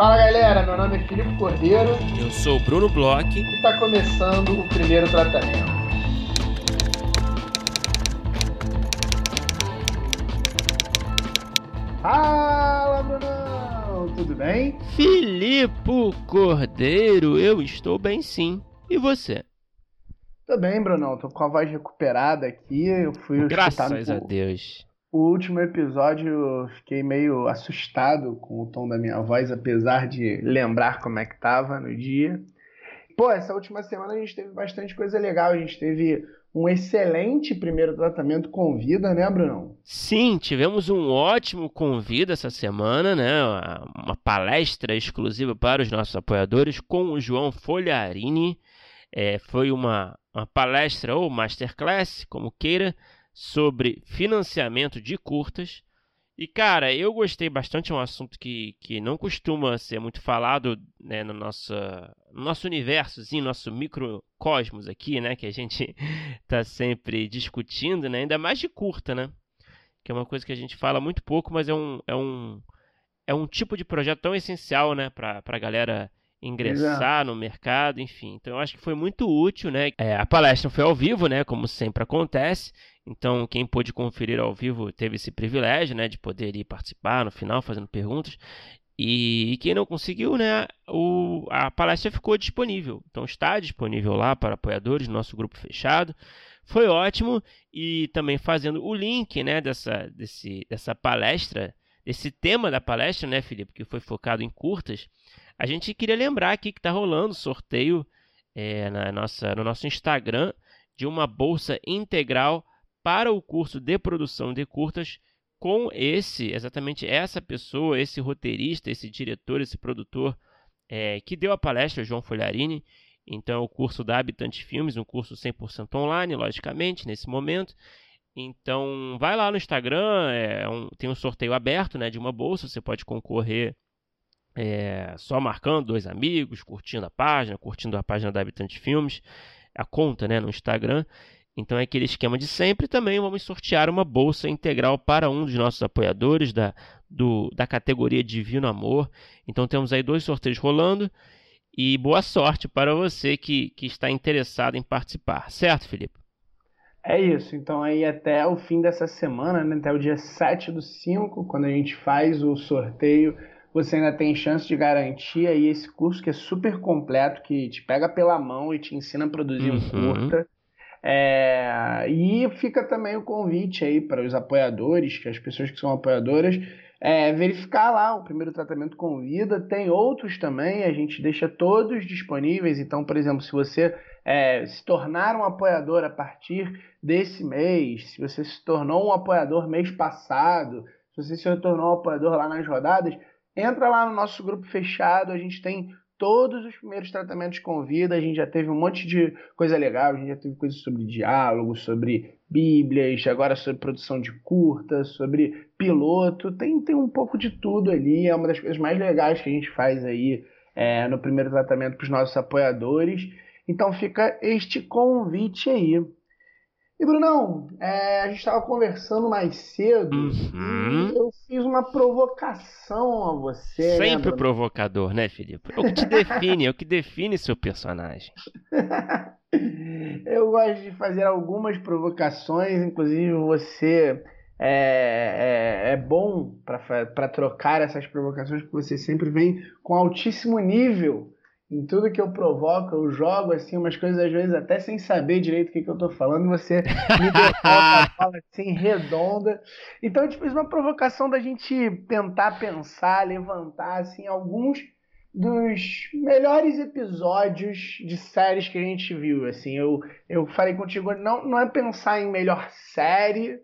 Fala galera, meu nome é Filipe Cordeiro. Eu sou o Bruno Bloch. E está começando o primeiro tratamento. Fala, Brunão! Tudo bem? Filipe Cordeiro, eu estou bem sim. E você? Tô bem, Brunão. Tô com a voz recuperada aqui. Eu fui Graças a Deus. O último episódio eu fiquei meio assustado com o tom da minha voz, apesar de lembrar como é que tava no dia. Pô, essa última semana a gente teve bastante coisa legal. A gente teve um excelente primeiro tratamento com vida, né, Brunão? Sim, tivemos um ótimo convite essa semana, né? Uma palestra exclusiva para os nossos apoiadores com o João Folharini. É, foi uma, uma palestra ou masterclass, como queira, sobre financiamento de curtas. E, cara, eu gostei bastante, é um assunto que, que não costuma ser muito falado né, no, nosso, no nosso universozinho, nosso microcosmos aqui, né? Que a gente está sempre discutindo, né? Ainda mais de curta, né? Que é uma coisa que a gente fala muito pouco, mas é um, é um, é um tipo de projeto tão essencial, né? Para a galera ingressar Exato. no mercado, enfim. Então eu acho que foi muito útil, né? É, a palestra foi ao vivo, né? Como sempre acontece. Então, quem pôde conferir ao vivo teve esse privilégio, né, de poder ir participar no final, fazendo perguntas. E, quem não conseguiu, né, o, a palestra ficou disponível. Então, está disponível lá para apoiadores do nosso grupo fechado. Foi ótimo e também fazendo o link, né, dessa, desse, dessa palestra, desse tema da palestra, né, Felipe, que foi focado em curtas. A gente queria lembrar aqui que está rolando sorteio é, na nossa, no nosso Instagram de uma bolsa integral para o curso de produção de curtas com esse, exatamente essa pessoa, esse roteirista, esse diretor, esse produtor é, que deu a palestra, João Folharini. Então, é o curso da Habitante Filmes, um curso 100% online, logicamente, nesse momento. Então, vai lá no Instagram, é um, tem um sorteio aberto né, de uma bolsa, você pode concorrer é, só marcando dois amigos, curtindo a página, curtindo a página da Habitante Filmes, a conta né, no Instagram. Então é aquele esquema de sempre. Também vamos sortear uma bolsa integral para um dos nossos apoiadores da, do, da categoria Divino Amor. Então temos aí dois sorteios rolando. E boa sorte para você que, que está interessado em participar. Certo, Felipe? É isso. Então aí até o fim dessa semana, né, até o dia 7 do 5, quando a gente faz o sorteio, você ainda tem chance de garantir aí esse curso que é super completo, que te pega pela mão e te ensina a produzir uhum. um curta. É, e fica também o convite aí para os apoiadores, que as pessoas que são apoiadoras, é, verificar lá o primeiro tratamento com vida. Tem outros também, a gente deixa todos disponíveis. Então, por exemplo, se você é, se tornar um apoiador a partir desse mês, se você se tornou um apoiador mês passado, se você se tornou um apoiador lá nas rodadas, entra lá no nosso grupo fechado. A gente tem todos os primeiros tratamentos com vida, a gente já teve um monte de coisa legal, a gente já teve coisas sobre diálogo, sobre bíblias, agora sobre produção de curta, sobre piloto, tem, tem um pouco de tudo ali, é uma das coisas mais legais que a gente faz aí é, no primeiro tratamento para os nossos apoiadores. Então fica este convite aí. E Brunão, é, a gente estava conversando mais cedo uhum. e eu fiz uma provocação a você. Né, Sempre né, provocador, né, Felipe? É o que te define, é o que define seu personagem. eu gosto de fazer algumas provocações, inclusive você é, é, é bom para trocar essas provocações, porque você sempre vem com altíssimo nível em tudo que eu provoco, eu jogo assim umas coisas às vezes até sem saber direito o que, que eu tô falando, você me devolve a fala assim redonda. Então eu te fiz uma provocação da gente tentar pensar, levantar assim alguns dos melhores episódios de séries que a gente viu. Assim, eu, eu falei contigo, não, não é pensar em melhor série,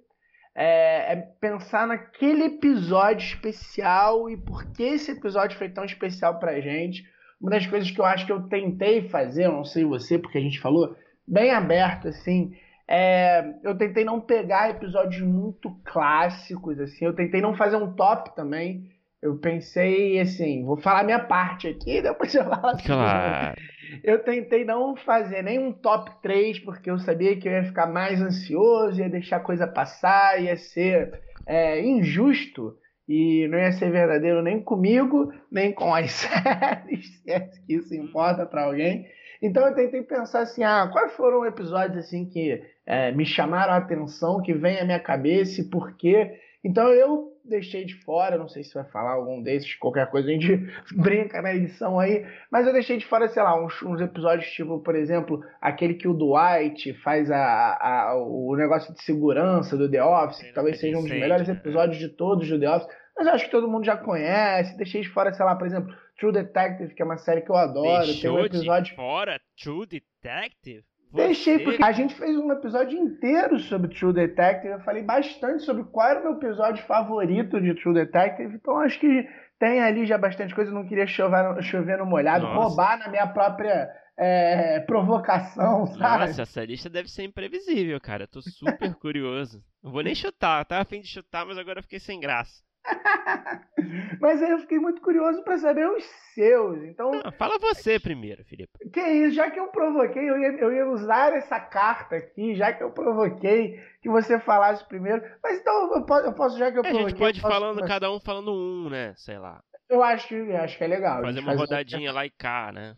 é, é, pensar naquele episódio especial e por que esse episódio foi tão especial pra gente uma das coisas que eu acho que eu tentei fazer, eu não sei você, porque a gente falou bem aberto, assim, é, eu tentei não pegar episódios muito clássicos, assim, eu tentei não fazer um top também. Eu pensei assim, vou falar minha parte aqui, depois eu falo assim. Claro. Eu tentei não fazer nem um top 3, porque eu sabia que eu ia ficar mais ansioso, ia deixar a coisa passar, ia ser é, injusto e não ia ser verdadeiro nem comigo, nem com as séries, se é que isso importa para alguém. Então eu tentei pensar assim, ah, quais foram episódios assim que é, me chamaram a atenção, que vem à minha cabeça e por quê. Então eu deixei de fora, não sei se vai falar algum desses, qualquer coisa a gente brinca na edição aí, mas eu deixei de fora, sei lá, uns, uns episódios tipo, por exemplo, aquele que o Dwight faz a, a, o negócio de segurança do The Office, que talvez seja um dos melhores né? episódios de todos do The Office, mas eu acho que todo mundo já conhece, deixei de fora, sei lá, por exemplo, True Detective, que é uma série que eu adoro, Deixou tem um episódio... de fora True Detective? Deixei, porque a gente fez um episódio inteiro sobre True Detective. Eu falei bastante sobre qual era o meu episódio favorito de True Detective. Então acho que tem ali já bastante coisa. Eu não queria chover, chover no molhado, Nossa. roubar na minha própria é, provocação, sabe? Nossa, essa lista deve ser imprevisível, cara. Eu tô super curioso. Não vou nem chutar. Eu tava afim de chutar, mas agora eu fiquei sem graça. Mas aí eu fiquei muito curioso para saber os seus. Então. Não, fala você primeiro, Felipe. Que isso, já que eu provoquei, eu ia, eu ia usar essa carta aqui, já que eu provoquei que você falasse primeiro. Mas então eu posso, eu posso já que eu provoquei. É, a gente pode ir falando, cada um falando um, né? Sei lá. Eu acho que, acho que é legal. Fazer uma rodadinha lá e cá, né?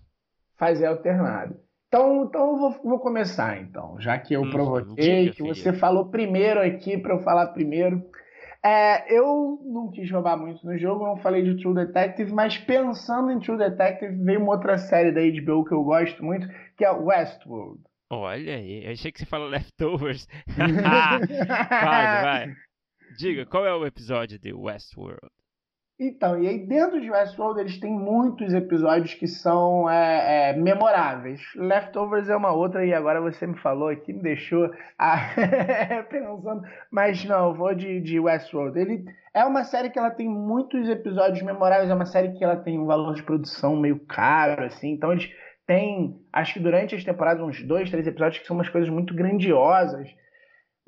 Fazer alternado. Então, então eu vou, vou começar, então. Já que eu hum, provoquei, diga, que você falou primeiro aqui para eu falar primeiro. É, eu não quis roubar muito no jogo, não falei de True Detective, mas pensando em True Detective, veio uma outra série da HBO que eu gosto muito, que é Westworld. Olha aí, eu achei que você falou Leftovers. Quase, vai. Diga, qual é o episódio de Westworld? Então, e aí dentro de Westworld eles têm muitos episódios que são é, é, memoráveis. Leftovers é uma outra, e agora você me falou aqui, me deixou pensando. Mas não, eu vou de, de Westworld. Ele é uma série que ela tem muitos episódios memoráveis, é uma série que ela tem um valor de produção meio caro, assim, então eles têm, acho que durante as temporadas, uns dois, três episódios que são umas coisas muito grandiosas.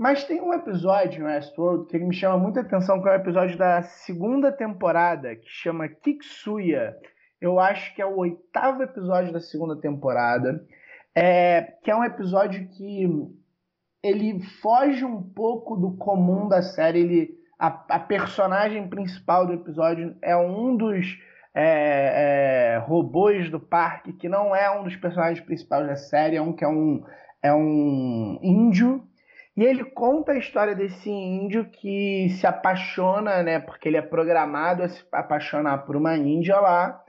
Mas tem um episódio no Westworld que me chama muita atenção, que é o um episódio da segunda temporada, que chama Kiksuya. Eu acho que é o oitavo episódio da segunda temporada. É, que é um episódio que ele foge um pouco do comum da série. Ele, a, a personagem principal do episódio é um dos é, é, robôs do parque, que não é um dos personagens principais da série, é um que é um, é um índio e ele conta a história desse índio que se apaixona, né? Porque ele é programado a se apaixonar por uma índia lá.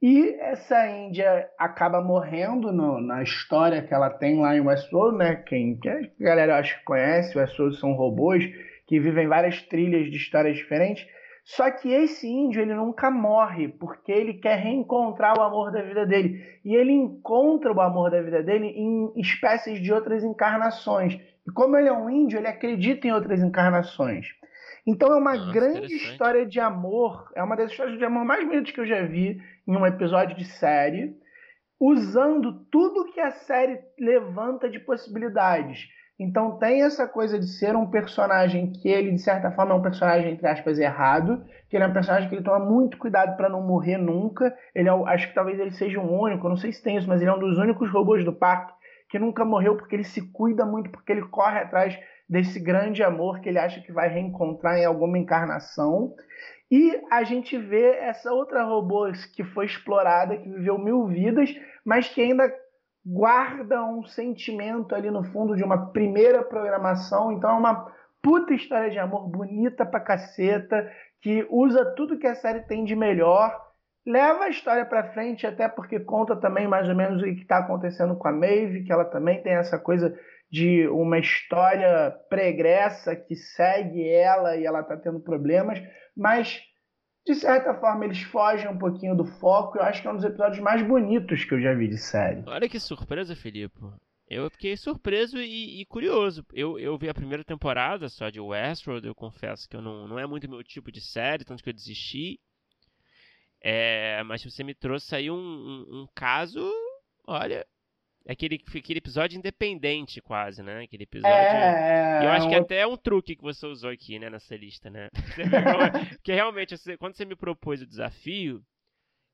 E essa índia acaba morrendo no, na história que ela tem lá em Westworld, né? Quem, que a galera acho que conhece, Westworld são robôs que vivem várias trilhas de histórias diferentes. Só que esse índio ele nunca morre, porque ele quer reencontrar o amor da vida dele. E ele encontra o amor da vida dele em espécies de outras encarnações. E como ele é um índio, ele acredita em outras encarnações. Então é uma Nossa, grande história de amor, é uma das histórias de amor mais bonitas que eu já vi em um episódio de série, usando tudo que a série levanta de possibilidades. Então tem essa coisa de ser um personagem que ele, de certa forma, é um personagem, entre aspas, errado, que ele é um personagem que ele toma muito cuidado para não morrer nunca. Ele é, acho que talvez ele seja um único, não sei se tem isso, mas ele é um dos únicos robôs do parque que nunca morreu porque ele se cuida muito, porque ele corre atrás desse grande amor que ele acha que vai reencontrar em alguma encarnação. E a gente vê essa outra robô que foi explorada, que viveu mil vidas, mas que ainda guarda um sentimento ali no fundo de uma primeira programação. Então é uma puta história de amor bonita pra caceta, que usa tudo que a série tem de melhor leva a história para frente, até porque conta também mais ou menos o que está acontecendo com a Maeve, que ela também tem essa coisa de uma história pregressa que segue ela e ela está tendo problemas, mas de certa forma eles fogem um pouquinho do foco. Eu acho que é um dos episódios mais bonitos que eu já vi de série. Olha que surpresa, Felipe. Eu fiquei surpreso e, e, curioso. Eu, eu vi a primeira temporada só de Westworld, eu confesso que eu não, não é muito meu tipo de série, tanto que eu desisti. É, mas você me trouxe aí um, um, um caso, olha, aquele, aquele episódio independente quase, né? Aquele episódio. É, eu acho que até é um truque que você usou aqui, né, nessa lista, né? Porque realmente, quando você me propôs o desafio,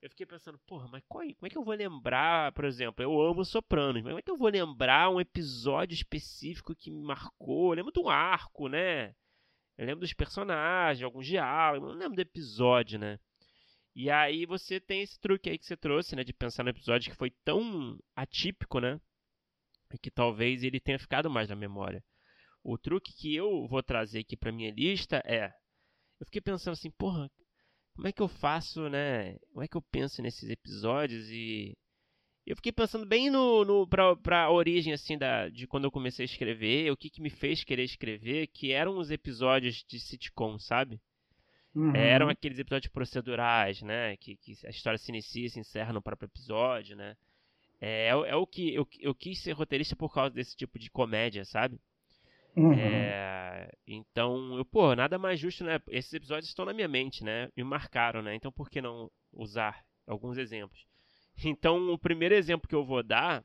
eu fiquei pensando, porra, mas qual, como é que eu vou lembrar, por exemplo, eu amo Sopranos, mas como é que eu vou lembrar um episódio específico que me marcou? Eu lembro de um arco, né? Eu lembro dos personagens, alguns diálogos, não lembro do episódio, né? E aí você tem esse truque aí que você trouxe, né? De pensar no episódio que foi tão atípico, né? E que talvez ele tenha ficado mais na memória. O truque que eu vou trazer aqui pra minha lista é. Eu fiquei pensando assim, porra, como é que eu faço, né? Como é que eu penso nesses episódios e eu fiquei pensando bem no, no pra, pra origem, assim, da, de quando eu comecei a escrever, o que, que me fez querer escrever, que eram os episódios de sitcom, sabe? Uhum. Eram aqueles episódios procedurais, né? Que, que a história se inicia e se encerra no próprio episódio, né? É, é, é o que eu, eu quis ser roteirista por causa desse tipo de comédia, sabe? Uhum. É, então, eu, pô, nada mais justo, né? Esses episódios estão na minha mente, né? Me marcaram, né? Então, por que não usar alguns exemplos? Então, o primeiro exemplo que eu vou dar,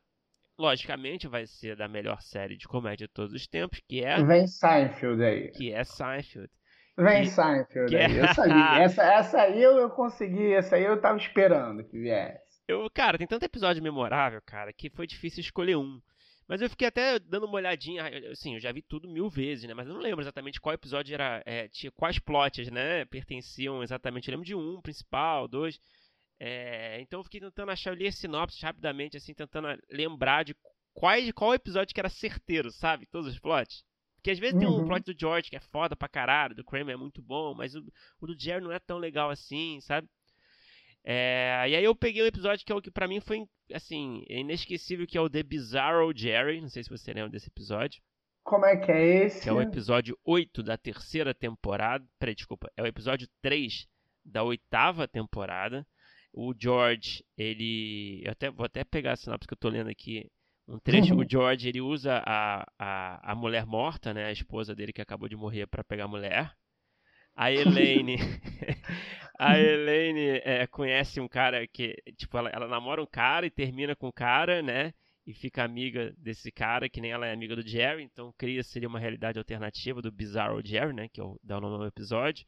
logicamente, vai ser da melhor série de comédia de todos os tempos, que é. Vem Seinfeld aí. Que é Seinfeld. Vem Seinfeld que aí. É... Eu sabia. essa, essa aí eu, eu consegui, essa aí eu tava esperando que viesse. Eu, cara, tem tanto episódio memorável, cara, que foi difícil escolher um. Mas eu fiquei até dando uma olhadinha, assim, eu já vi tudo mil vezes, né? Mas eu não lembro exatamente qual episódio era, é, tinha quais plots, né? Pertenciam exatamente. Eu lembro de um principal, dois. É, então eu fiquei tentando achar, eu li a sinopse rapidamente, assim, tentando lembrar de quais, qual episódio que era certeiro, sabe? Todos os plots. Porque às vezes uhum. tem um uhum. plot do George que é foda pra caralho, do Kramer é muito bom, mas o, o do Jerry não é tão legal assim, sabe? É, e aí eu peguei um episódio que é o que pra mim foi, assim, inesquecível, que é o The Bizarro Jerry. Não sei se você lembra desse episódio. Como é que é esse? Que é o episódio 8 da terceira temporada. Peraí, desculpa. É o episódio 3 da oitava temporada. O George, ele. Eu até, vou até pegar a sinopse que eu tô lendo aqui. Um trecho. Uhum. O George, ele usa a, a, a mulher morta, né? A esposa dele que acabou de morrer para pegar a mulher. A Elaine. a Elaine é, conhece um cara que. Tipo, ela, ela namora um cara e termina com o um cara, né? E fica amiga desse cara, que nem ela é amiga do Jerry, então cria seria uma realidade alternativa do Bizarro Jerry, né? Que é o, dá o nome ao episódio.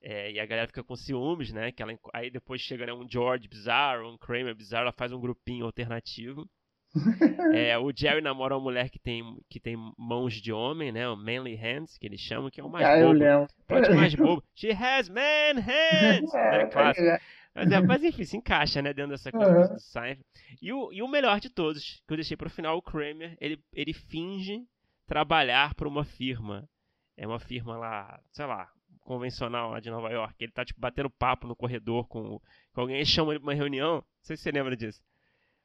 É, e a galera fica com ciúmes, né? Que ela, aí depois chega né, um George bizarro, um Kramer bizarro, ela faz um grupinho alternativo. é, o Jerry namora uma mulher que tem, que tem mãos de homem, né? O Manly Hands, que eles chamam, que é o mais ah, bobo. Pode mais bobo. She has man hands! é, né, Mas, é, mas, enfim, se encaixa, né? Dentro dessa coisa uhum. do Seinfeld. E o, e o melhor de todos, que eu deixei pro final, o Kramer, ele, ele finge trabalhar para uma firma. É uma firma lá, sei lá, convencional lá de Nova York. Ele tá, tipo, batendo papo no corredor com, com alguém e chama ele pra uma reunião. Não sei se você lembra disso.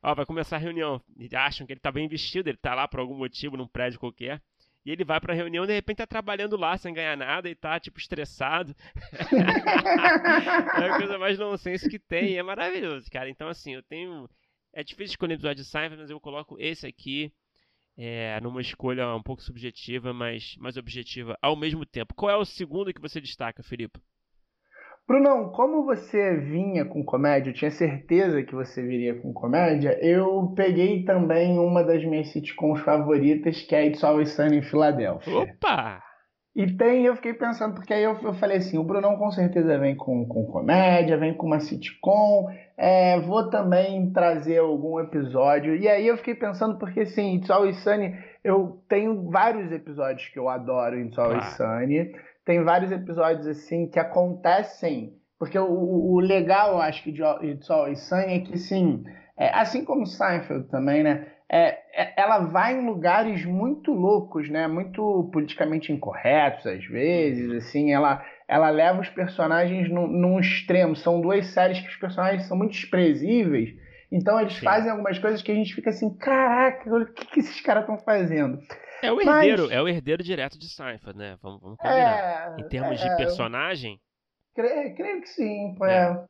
Ó, vai começar a reunião. E acham que ele tá bem vestido, ele tá lá por algum motivo num prédio qualquer. E ele vai pra reunião e de repente tá trabalhando lá sem ganhar nada e tá, tipo, estressado. é a coisa mais nonsense que tem. E é maravilhoso, cara. Então, assim, eu tenho. É difícil escolher episódio de Seinfeld, mas eu coloco esse aqui é, numa escolha um pouco subjetiva, mas mais objetiva ao mesmo tempo. Qual é o segundo que você destaca, Felipe? Brunão, como você vinha com comédia, eu tinha certeza que você viria com comédia, eu peguei também uma das minhas sitcoms favoritas, que é It's Always Sunny em Filadélfia. Opa! E tem, eu fiquei pensando, porque aí eu, eu falei assim, o Brunão com certeza vem com, com comédia, vem com uma sitcom, é, vou também trazer algum episódio. E aí eu fiquei pensando, porque assim, It's Always Sunny, eu tenho vários episódios que eu adoro em It's Always ah. Sunny. Tem vários episódios assim que acontecem, porque o, o legal, eu acho que de It's Always Sunny é que, assim, é, assim como Seinfeld também, né? É, é, ela vai em lugares muito loucos, né? Muito politicamente incorretos às vezes, assim, ela, ela leva os personagens num, num extremo. São duas séries que os personagens são muito desprezíveis, então eles Sim. fazem algumas coisas que a gente fica assim, caraca, o que, que esses caras estão fazendo? É o herdeiro, Mas... é o herdeiro direto de Seinfeld, né? Vamos, vamos combinar. É, em termos é, de personagem. Creio, creio que sim, é. é.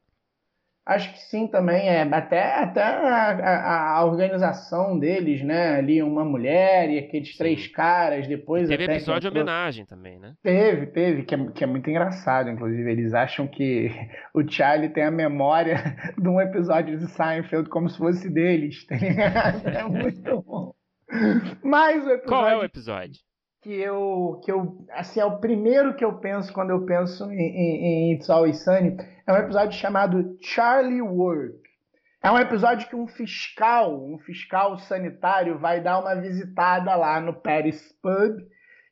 Acho que sim também, é até, até a, a, a, organização deles, né? Ali uma mulher e aqueles três caras, depois Teve episódio de homenagem também, né? Teve, teve, que é, que é muito engraçado, inclusive. Eles acham que o Charlie tem a memória de um episódio de Seinfeld como se fosse deles, tá ligado? É muito bom. Mas o episódio... Qual é o episódio? que eu, que eu, assim, é o primeiro que eu penso quando eu penso em, em, em It's Always Sunny, é um episódio chamado Charlie Work. É um episódio que um fiscal, um fiscal sanitário vai dar uma visitada lá no Paris Pub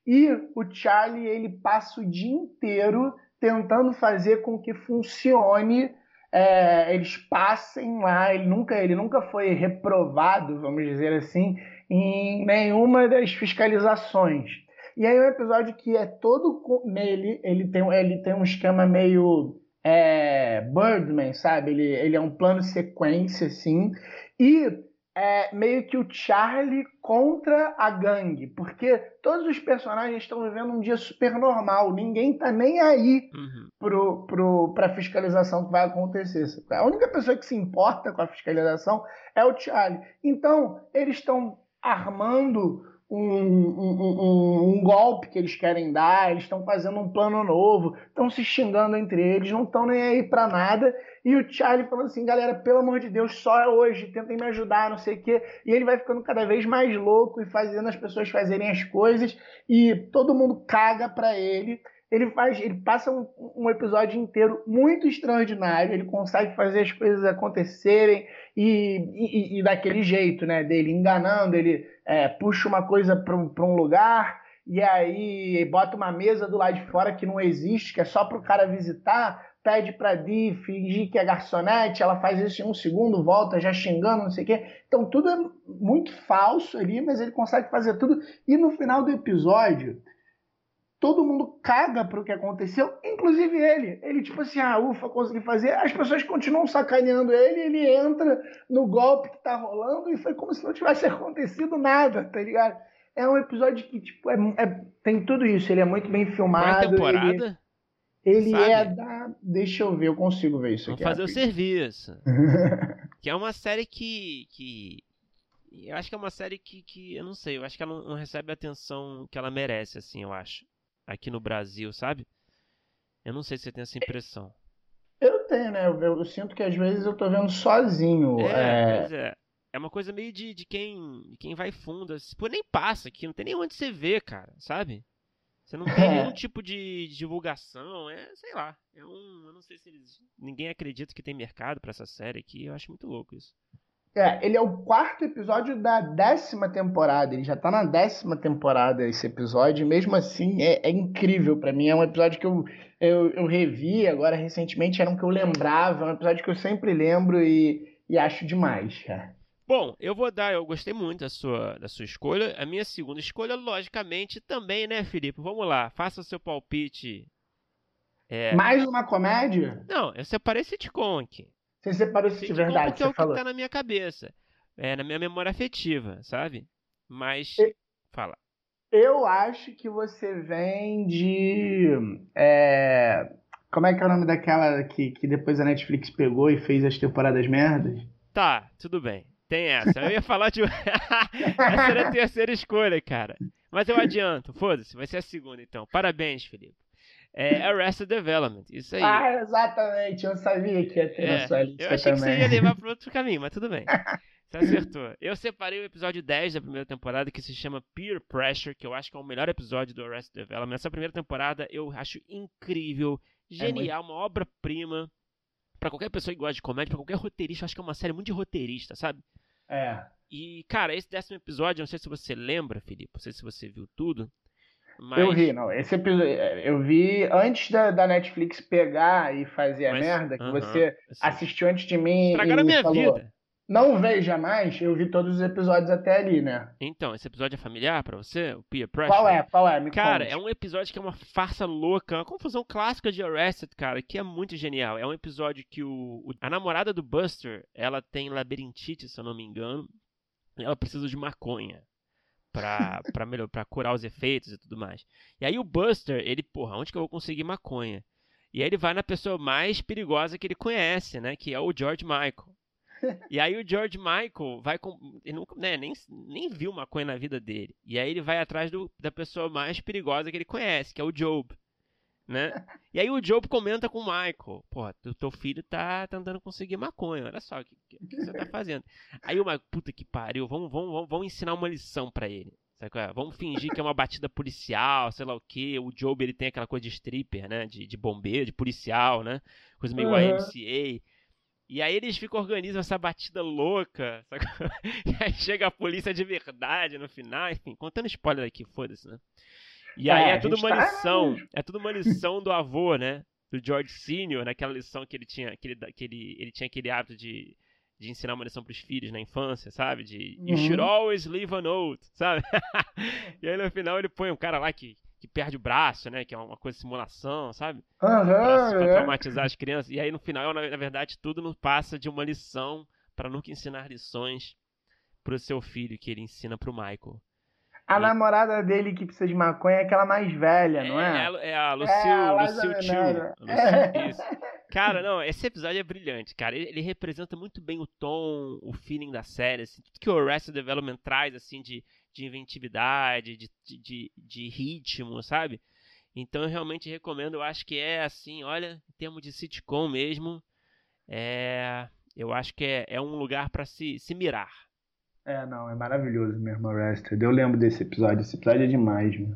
E o Charlie ele passa o dia inteiro tentando fazer com que funcione, é, eles passem lá. Ele nunca, ele nunca foi reprovado, vamos dizer assim, em nenhuma das fiscalizações. E aí é um episódio que é todo nele, ele tem, ele tem um esquema meio é, Birdman, sabe? Ele, ele é um plano sequência, assim. E é meio que o Charlie contra a gangue, porque todos os personagens estão vivendo um dia super normal, ninguém tá nem aí uhum. pro, pro, pra fiscalização que vai acontecer. A única pessoa que se importa com a fiscalização é o Charlie. Então, eles estão armando um, um, um, golpe que eles querem dar, eles estão fazendo um plano novo, estão se xingando entre eles, não estão nem aí para nada. E o Charlie falando assim, galera, pelo amor de Deus, só hoje, tentem me ajudar, não sei o quê. E ele vai ficando cada vez mais louco e fazendo as pessoas fazerem as coisas e todo mundo caga para ele. Ele faz, ele passa um, um, episódio inteiro muito extraordinário, ele consegue fazer as coisas acontecerem e, e, e daquele jeito, né? Dele enganando, ele é, puxa uma coisa para um, lugar e aí bota uma mesa do lado de fora que não existe, que é só para o cara visitar, pede para Di fingir que é garçonete, ela faz isso em um segundo, volta já xingando, não sei o quê. Então tudo é muito falso ali, mas ele consegue fazer tudo. E no final do episódio, todo mundo caga pro que aconteceu, inclusive ele. Ele, tipo assim, ah, ufa, consegui fazer. As pessoas continuam sacaneando ele, ele entra no golpe que tá rolando e foi como se não tivesse acontecido nada, tá ligado? É um episódio que, tipo, é, é tem tudo isso. Ele é muito bem filmado. Qual temporada? Ele, ele é da. Deixa eu ver, eu consigo ver isso Vamos aqui. fazer o serviço. que é uma série que. que... Eu acho que é uma série que, que. Eu não sei, eu acho que ela não, não recebe a atenção que ela merece, assim, eu acho aqui no Brasil, sabe? Eu não sei se você tem essa impressão. Eu tenho, né? Eu, eu sinto que às vezes eu tô vendo sozinho. É, é... é. É uma coisa meio de, de quem de quem vai fundo. Assim. Pô, nem passa aqui, não tem nem onde você ver, cara, sabe? Você não tem nenhum tipo de divulgação, é, sei lá. É um, eu não sei se eles, ninguém acredita que tem mercado para essa série aqui. Eu acho muito louco isso. É, ele é o quarto episódio da décima temporada. Ele já tá na décima temporada esse episódio. E mesmo assim, é, é incrível para mim. É um episódio que eu, eu, eu, revi agora recentemente. Era um que eu lembrava. É um episódio que eu sempre lembro e, e acho demais, cara. Bom, eu vou dar, eu gostei muito da sua, da sua escolha. A minha segunda escolha, logicamente, também, né, Felipe? Vamos lá, faça o seu palpite. É... Mais uma comédia? Não, eu separei sitcom aqui. Você separou isso de verdade, porque é o falou. que tá na minha cabeça. É, na minha memória afetiva, sabe? Mas. Fala. Eu acho que você vem de. É, como é que é o nome daquela que, que depois a Netflix pegou e fez as temporadas merdas? Tá, tudo bem. Tem essa. Eu ia falar de. essa era a terceira escolha, cara. Mas eu adianto, foda-se, vai ser a segunda então. Parabéns, Felipe é Arrested Development. Isso aí. Ah, exatamente. Eu sabia que ia ter é, na sua lista Eu achei também. que você ia levar para outro caminho, mas tudo bem. Você acertou. Eu separei o episódio 10 da primeira temporada, que se chama Peer Pressure, que eu acho que é o melhor episódio do Arrested Development. Essa primeira temporada eu acho incrível, genial, é muito... uma obra-prima. Pra qualquer pessoa que gosta de comédia, pra qualquer roteirista, eu acho que é uma série muito de roteirista, sabe? É. E, cara, esse décimo episódio, não sei se você lembra, Felipe, não sei se você viu tudo, mas... Eu vi, não. Esse episódio eu vi antes da, da Netflix pegar e fazer a Mas, merda, que uh -huh, você assistiu antes de mim. Estragaram a minha falou, vida. Não veja mais, eu vi todos os episódios até ali, né? Então, esse episódio é familiar para você? O Peer Pressure? Qual é? Qual é? Me cara, é um episódio que é uma farsa louca, uma confusão clássica de Arrested, cara, que é muito genial. É um episódio que o, o a namorada do Buster, ela tem labirintite, se eu não me engano, e ela precisa de maconha pra, melhor, pra curar os efeitos e tudo mais. E aí o Buster, ele, porra, onde que eu vou conseguir maconha? E aí ele vai na pessoa mais perigosa que ele conhece, né? Que é o George Michael. E aí o George Michael vai com. Ele nunca, né, nem, nem viu maconha na vida dele. E aí ele vai atrás do, da pessoa mais perigosa que ele conhece, que é o Job né? E aí o Job comenta com o Michael, pô, o teu filho tá tentando conseguir maconha, olha só o que, que, que, você tá fazendo. Aí o Michael, puta que pariu, vamos, vamos, vamos, vamos ensinar uma lição para ele. Sabe? Vamos fingir que é uma batida policial, sei lá o que. O Job ele tem aquela coisa de stripper, né? De, de bombeiro, de policial, né? Coisa meio uhum. YMCA. E aí eles ficam organizando essa batida louca. Sabe? E aí chega a polícia de verdade no final, enfim, contando spoiler aqui, foda-se, né? E aí é, é tudo uma tá lição, é tudo uma lição do avô, né? Do George Senior, naquela lição que ele tinha, que ele, que ele, ele tinha aquele hábito de, de ensinar uma lição para os filhos na infância, sabe? De uhum. you should always leave a note, sabe? e aí no final ele põe um cara lá que, que perde o braço, né? Que é uma coisa de simulação, sabe? Uhum, pra, pra é. traumatizar as crianças. E aí no final, na, na verdade, tudo não passa de uma lição para nunca ensinar lições pro seu filho que ele ensina pro Michael. A e... namorada dele que precisa de maconha é aquela mais velha, não é? É, é a Lucille, é, Lucille Tio. Isso. Cara, não, esse episódio é brilhante, cara. Ele, ele, representa muito bem o tom, o feeling da série, assim, tudo que o Arrested Development traz, assim, de, de inventividade, de, de, de ritmo, sabe? Então eu realmente recomendo, eu acho que é assim, olha, em termos de sitcom mesmo, é, eu acho que é, é um lugar para se, se mirar. É, não, é maravilhoso mesmo, Arrested. Eu lembro desse episódio, esse episódio é demais, meu.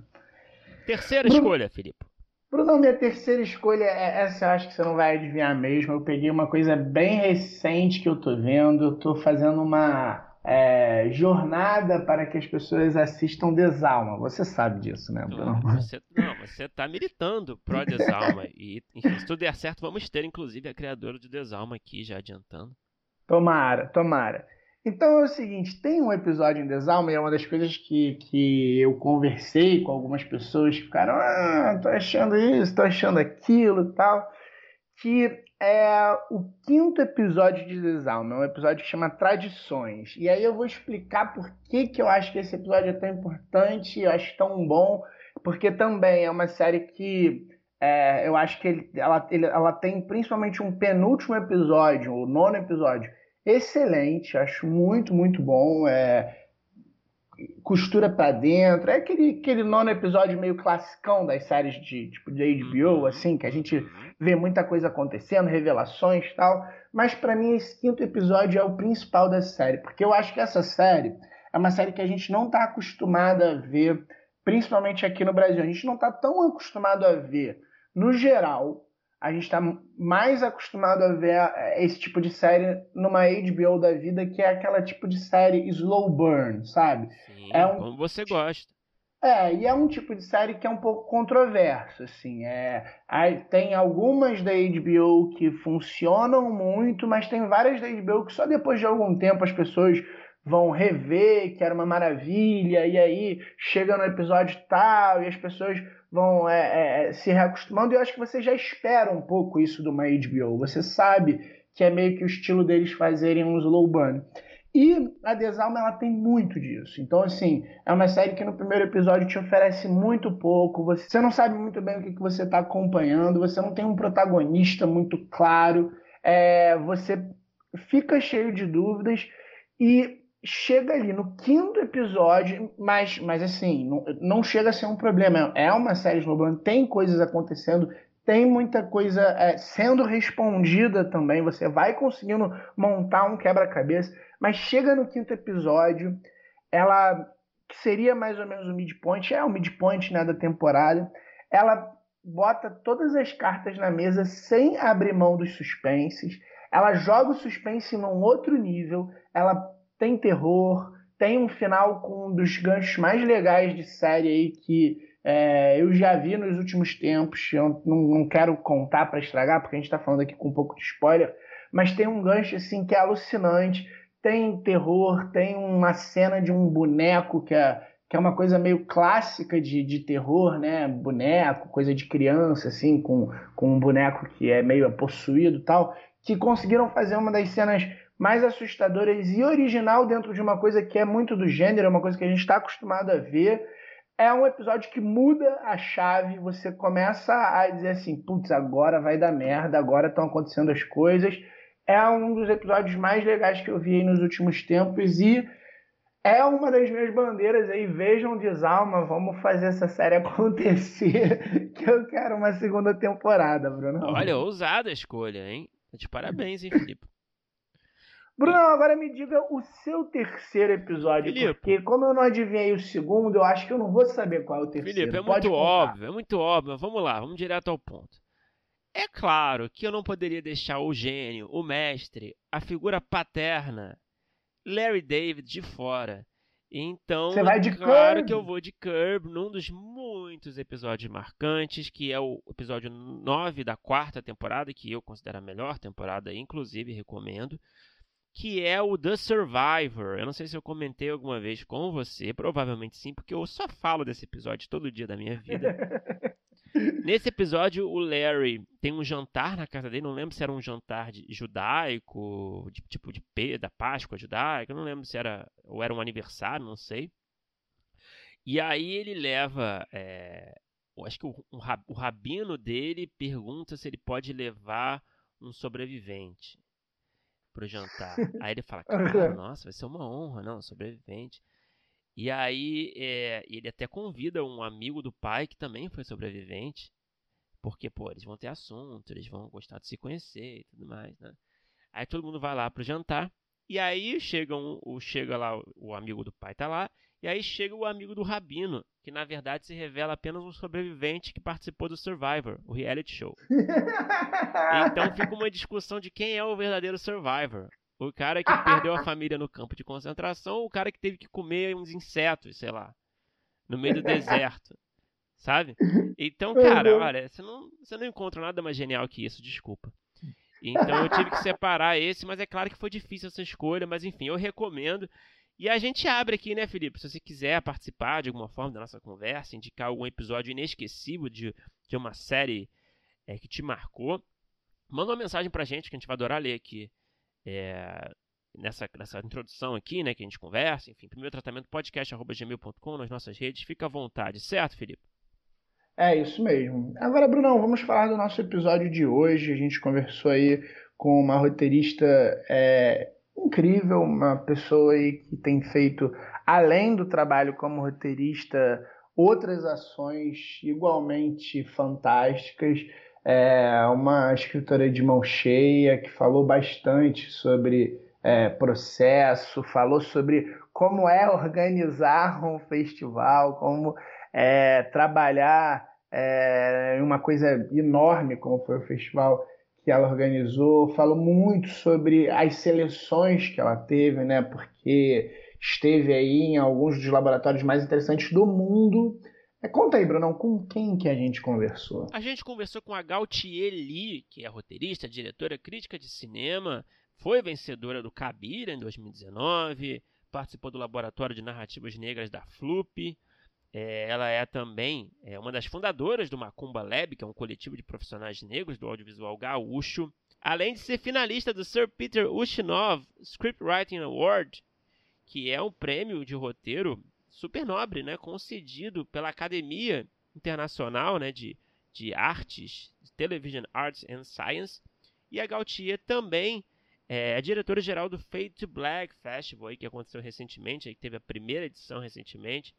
Terceira Bruno, escolha, Felipe. Bruno, minha terceira escolha é essa, eu acho que você não vai adivinhar mesmo. Eu peguei uma coisa bem recente que eu tô vendo. Eu tô fazendo uma é, jornada para que as pessoas assistam Desalma. Você sabe disso, né, Bruno? Não, você, não, você tá militando pro Desalma. e, enfim, se tudo der certo, vamos ter, inclusive, a criadora de Desalma aqui, já adiantando. Tomara, tomara. Então é o seguinte, tem um episódio em Desalma e é uma das coisas que, que eu conversei com algumas pessoas que ficaram, ah, tô achando isso, tô achando aquilo e tal, que é o quinto episódio de Desalma, é um episódio que chama Tradições. E aí eu vou explicar por que, que eu acho que esse episódio é tão importante, eu acho tão bom, porque também é uma série que é, eu acho que ele, ela, ele, ela tem principalmente um penúltimo episódio, o nono episódio, excelente, acho muito, muito bom. É, costura para dentro, é aquele, aquele nono episódio meio classicão das séries de tipo de HBO, uhum. assim, que a gente uhum. vê muita coisa acontecendo, revelações tal. Mas para mim esse quinto episódio é o principal da série, porque eu acho que essa série é uma série que a gente não está acostumado a ver, principalmente aqui no Brasil. A gente não está tão acostumado a ver, no geral, a gente está mais acostumado a ver esse tipo de série numa HBO da vida, que é aquela tipo de série slow burn, sabe? Sim, é um, como você gosta. É, e é um tipo de série que é um pouco controverso, assim. É, tem algumas da HBO que funcionam muito, mas tem várias da HBO que só depois de algum tempo as pessoas vão rever que era uma maravilha, e aí chega no episódio tal, e as pessoas vão é, é, é, se reacostumando, e eu acho que você já espera um pouco isso de uma HBO. Você sabe que é meio que o estilo deles fazerem um slow burn. E a Desalma ela tem muito disso. Então, assim, é uma série que no primeiro episódio te oferece muito pouco. Você não sabe muito bem o que, que você está acompanhando. Você não tem um protagonista muito claro. É, você fica cheio de dúvidas. E chega ali no quinto episódio, mas, mas assim, não, não chega a ser um problema. É uma série de tem coisas acontecendo, tem muita coisa é, sendo respondida também. Você vai conseguindo montar um quebra-cabeça, mas chega no quinto episódio, ela que seria mais ou menos o midpoint, é o midpoint né, da temporada, ela bota todas as cartas na mesa sem abrir mão dos suspenses. Ela joga o suspense num outro nível, ela tem terror, tem um final com um dos ganchos mais legais de série aí que é, eu já vi nos últimos tempos. Eu não, não quero contar para estragar, porque a gente está falando aqui com um pouco de spoiler, mas tem um gancho assim que é alucinante. Tem terror, tem uma cena de um boneco que é, que é uma coisa meio clássica de, de terror, né? Boneco, coisa de criança, assim, com, com um boneco que é meio possuído tal, que conseguiram fazer uma das cenas mais assustadoras e original dentro de uma coisa que é muito do gênero, é uma coisa que a gente está acostumado a ver. É um episódio que muda a chave, você começa a dizer assim, putz, agora vai dar merda, agora estão acontecendo as coisas. É um dos episódios mais legais que eu vi nos últimos tempos e é uma das minhas bandeiras aí. Vejam Desalma, vamos fazer essa série acontecer, que eu quero uma segunda temporada, Bruno. Olha, ousada a escolha, hein? De parabéns, hein, Felipe? Bruno, agora me diga o seu terceiro episódio, Filipe, porque como eu não adivinhei o segundo, eu acho que eu não vou saber qual é o terceiro. Felipe, é Pode muito contar. óbvio, é muito óbvio. Vamos lá, vamos direto ao ponto. É claro que eu não poderia deixar o gênio, o mestre, a figura paterna, Larry David de fora. Então, Você vai de claro Curb. que eu vou de Curb num dos muitos episódios marcantes, que é o episódio 9 da quarta temporada, que eu considero a melhor temporada, inclusive recomendo, que é o The Survivor. Eu não sei se eu comentei alguma vez com você, provavelmente sim, porque eu só falo desse episódio todo dia da minha vida. Nesse episódio, o Larry tem um jantar na casa dele, não lembro se era um jantar de, judaico, de, tipo de da Páscoa judaica, não lembro se era ou era um aniversário, não sei. E aí ele leva, é, acho que o, o rabino dele pergunta se ele pode levar um sobrevivente pro jantar. Aí ele fala, cara, nossa, vai ser uma honra, não, sobrevivente. E aí é, ele até convida um amigo do pai que também foi sobrevivente, porque, pô, eles vão ter assunto, eles vão gostar de se conhecer e tudo mais, né? Aí todo mundo vai lá pro jantar, e aí chega, um, chega lá, o amigo do pai tá lá, e aí chega o amigo do Rabino, que na verdade se revela apenas um sobrevivente que participou do Survivor, o reality show. então fica uma discussão de quem é o verdadeiro Survivor. O cara que perdeu a família no campo de concentração, o cara que teve que comer uns insetos, sei lá, no meio do deserto. Sabe? Então, cara, olha, você não, você não encontra nada mais genial que isso, desculpa. Então eu tive que separar esse, mas é claro que foi difícil essa escolha, mas enfim, eu recomendo. E a gente abre aqui, né, Felipe? Se você quiser participar de alguma forma da nossa conversa, indicar algum episódio inesquecível de, de uma série é, que te marcou, manda uma mensagem pra gente que a gente vai adorar ler aqui é, nessa, nessa introdução aqui, né, que a gente conversa, enfim, primeiro tratamento podcast.gmail.com nas nossas redes, fica à vontade, certo, Felipe? É isso mesmo. Agora, Brunão, vamos falar do nosso episódio de hoje. A gente conversou aí com uma roteirista é, incrível, uma pessoa aí que tem feito, além do trabalho como roteirista, outras ações igualmente fantásticas. É uma escritora de mão cheia que falou bastante sobre é, processo, falou sobre como é organizar um festival, como é, trabalhar é, uma coisa enorme como foi o festival que ela organizou, falou muito sobre as seleções que ela teve, né? Porque esteve aí em alguns dos laboratórios mais interessantes do mundo é, conta aí, Brunão, com quem que a gente conversou? A gente conversou com a Gautier Lee, que é roteirista, diretora, crítica de cinema, foi vencedora do Cabira em 2019, participou do Laboratório de Narrativas Negras da FLUP. É, ela é também é, uma das fundadoras do Macumba Lab, que é um coletivo de profissionais negros do audiovisual gaúcho. Além de ser finalista do Sir Peter Ustinov Scriptwriting Award, que é um prêmio de roteiro super nobre, né, concedido pela Academia Internacional né, de, de Artes, Television Arts and Science, e a Gautier também é a diretora-geral do Fade to Black Festival, aí, que aconteceu recentemente, aí, que teve a primeira edição recentemente.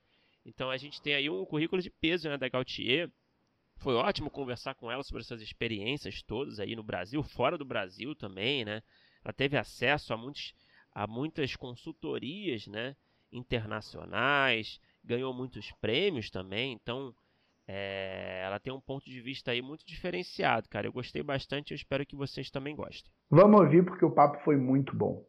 Então a gente tem aí um currículo de peso né, da Gautier. Foi ótimo conversar com ela sobre essas experiências todas aí no Brasil, fora do Brasil também, né? Ela teve acesso a, muitos, a muitas consultorias, né? internacionais, ganhou muitos prêmios também, então é, ela tem um ponto de vista aí muito diferenciado, cara. Eu gostei bastante, eu espero que vocês também gostem. Vamos ouvir porque o papo foi muito bom.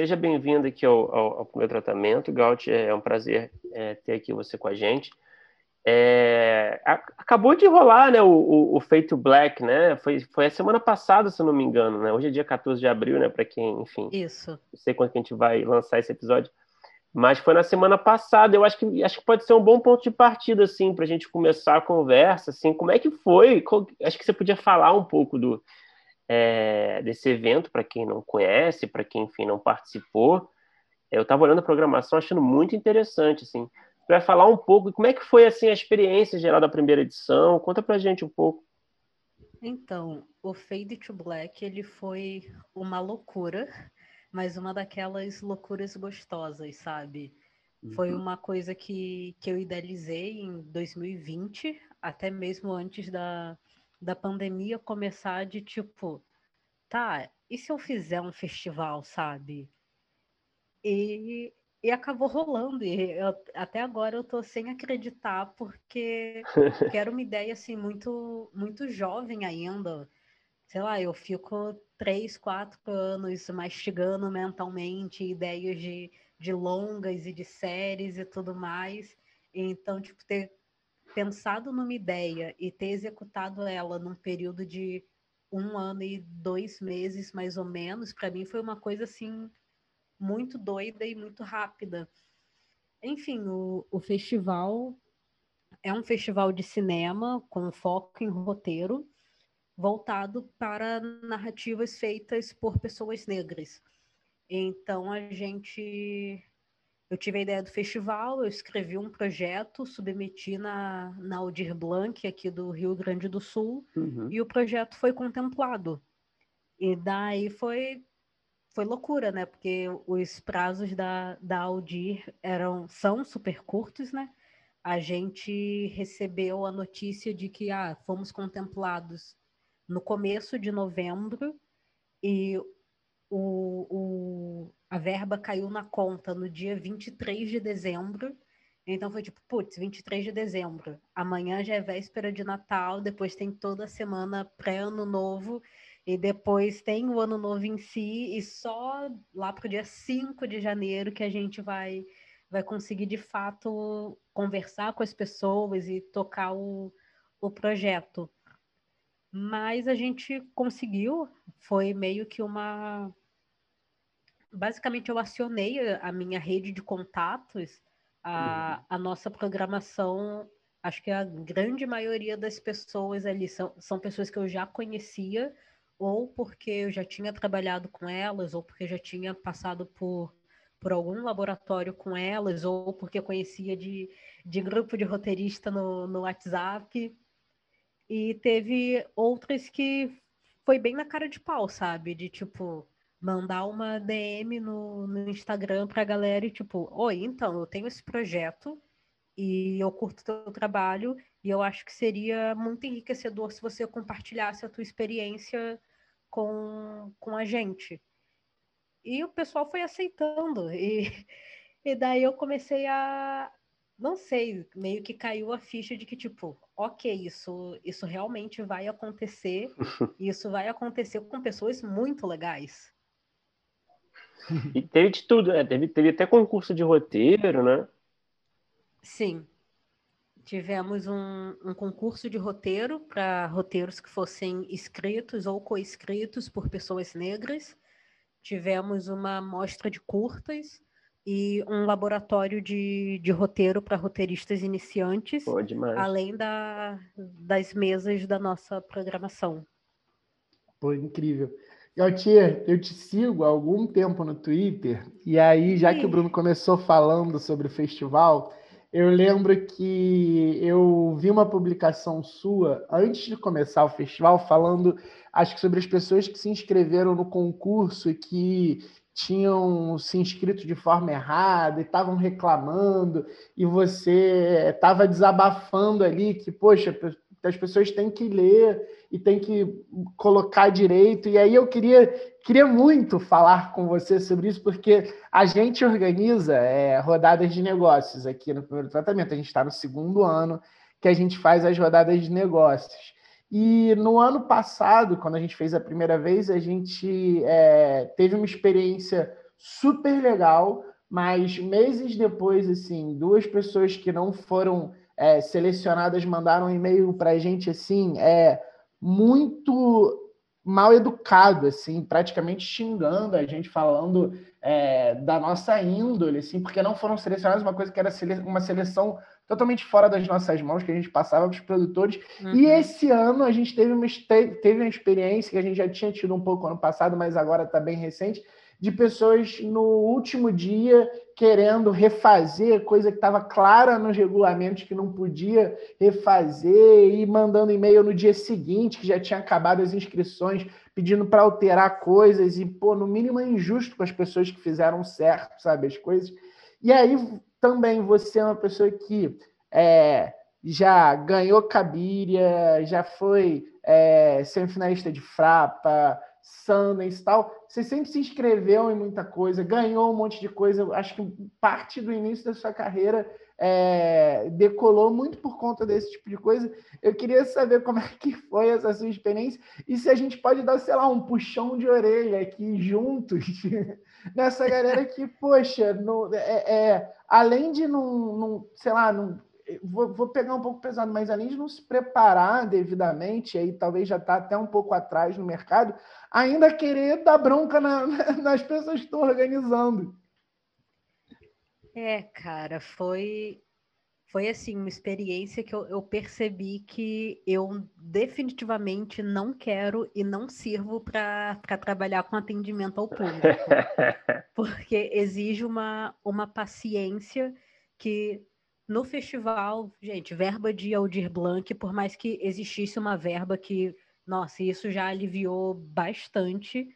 Seja bem-vindo aqui ao, ao, ao meu tratamento, Gaut. É um prazer é, ter aqui você com a gente. É, acabou de rolar né, o, o, o, Feito Black, né? Foi, foi a semana passada, se eu não me engano, né? Hoje é dia 14 de abril, né? Para quem, enfim. Isso. Não sei quando que a gente vai lançar esse episódio. Mas foi na semana passada. Eu acho que, acho que pode ser um bom ponto de partida, assim, para a gente começar a conversa. Assim, como é que foi? Acho que você podia falar um pouco do, é, desse evento, para quem não conhece, para quem, enfim, não participou. Eu estava olhando a programação, achando muito interessante, assim vai falar um pouco como é que foi assim a experiência geral da primeira edição. Conta pra gente um pouco. Então, o Fade to Black ele foi uma loucura, mas uma daquelas loucuras gostosas, sabe? Uhum. Foi uma coisa que, que eu idealizei em 2020, até mesmo antes da, da pandemia começar de tipo, tá, e se eu fizer um festival, sabe? E e acabou rolando. E eu, até agora eu tô sem acreditar, porque, era uma ideia assim muito, muito jovem ainda. Sei lá, eu fico três, quatro anos mastigando mentalmente ideias de, de longas e de séries e tudo mais. Então, tipo, ter pensado numa ideia e ter executado ela num período de um ano e dois meses, mais ou menos, para mim foi uma coisa assim muito doida e muito rápida. Enfim, o, o festival é um festival de cinema com foco em roteiro, voltado para narrativas feitas por pessoas negras. Então a gente eu tive a ideia do festival, eu escrevi um projeto, submeti na, na Aldir Blanc, aqui do Rio Grande do Sul, uhum. e o projeto foi contemplado. E daí foi, foi loucura, né? Porque os prazos da, da Aldir eram, são super curtos, né? A gente recebeu a notícia de que ah, fomos contemplados no começo de novembro e o, o, a verba caiu na conta no dia 23 de dezembro. Então foi tipo, putz, 23 de dezembro. Amanhã já é véspera de Natal, depois tem toda a semana pré-ano novo, e depois tem o ano novo em si, e só lá pro dia 5 de janeiro que a gente vai, vai conseguir de fato conversar com as pessoas e tocar o, o projeto. Mas a gente conseguiu, foi meio que uma basicamente eu acionei a minha rede de contatos, a, uhum. a nossa programação. Acho que a grande maioria das pessoas ali são, são pessoas que eu já conhecia, ou porque eu já tinha trabalhado com elas, ou porque já tinha passado por, por algum laboratório com elas, ou porque conhecia de, de grupo de roteirista no, no WhatsApp. E teve outras que foi bem na cara de pau, sabe? De tipo, mandar uma DM no, no Instagram pra galera e tipo, oi, então, eu tenho esse projeto e eu curto teu trabalho e eu acho que seria muito enriquecedor se você compartilhasse a tua experiência com, com a gente. E o pessoal foi aceitando. E, e daí eu comecei a. Não sei, meio que caiu a ficha de que, tipo, ok, isso, isso realmente vai acontecer. e isso vai acontecer com pessoas muito legais. E teve de tudo, né? Teve, teve até concurso de roteiro, né? Sim. Tivemos um, um concurso de roteiro para roteiros que fossem escritos ou coescritos por pessoas negras. Tivemos uma mostra de curtas e um laboratório de, de roteiro para roteiristas iniciantes, Pô, além da, das mesas da nossa programação. Pô, incrível. Gautier, eu te sigo há algum tempo no Twitter, e aí, já que o Bruno começou falando sobre o festival, eu lembro que eu vi uma publicação sua antes de começar o festival falando, acho que sobre as pessoas que se inscreveram no concurso e que tinham se inscrito de forma errada e estavam reclamando, e você estava desabafando ali que, poxa, as pessoas têm que ler e têm que colocar direito. E aí eu queria, queria muito falar com você sobre isso, porque a gente organiza é, rodadas de negócios aqui no primeiro tratamento. A gente está no segundo ano que a gente faz as rodadas de negócios. E no ano passado, quando a gente fez a primeira vez, a gente é, teve uma experiência super legal, mas meses depois, assim, duas pessoas que não foram é, selecionadas mandaram um e-mail para a gente assim, é muito mal educado, assim, praticamente xingando a gente, falando é, da nossa índole, assim, porque não foram selecionadas uma coisa que era uma seleção totalmente fora das nossas mãos, que a gente passava para os produtores. Uhum. E esse ano a gente teve uma, teve uma experiência que a gente já tinha tido um pouco ano passado, mas agora está bem recente, de pessoas no último dia querendo refazer coisa que estava clara nos regulamentos que não podia refazer e mandando e-mail no dia seguinte que já tinha acabado as inscrições pedindo para alterar coisas e pô no mínimo é injusto com as pessoas que fizeram certo sabe as coisas. E aí também você é uma pessoa que é, já ganhou Cabiria já foi é, semifinalista de Frapa Sundance e tal, você sempre se inscreveu em muita coisa, ganhou um monte de coisa. Acho que parte do início da sua carreira é, decolou muito por conta desse tipo de coisa. Eu queria saber como é que foi essa sua experiência e se a gente pode dar, sei lá, um puxão de orelha aqui juntos nessa galera que, poxa, no, é, é, além de não, sei lá, vou, vou, pegar um pouco pesado, mas além de não se preparar devidamente, aí talvez já está até um pouco atrás no mercado, ainda querer dar bronca na, nas pessoas que estão organizando. É, cara, foi foi assim uma experiência que eu, eu, percebi que eu definitivamente não quero e não sirvo para trabalhar com atendimento ao público, porque exige uma, uma paciência que no festival, gente, verba de Aldir Blanc, por mais que existisse uma verba que, nossa, isso já aliviou bastante,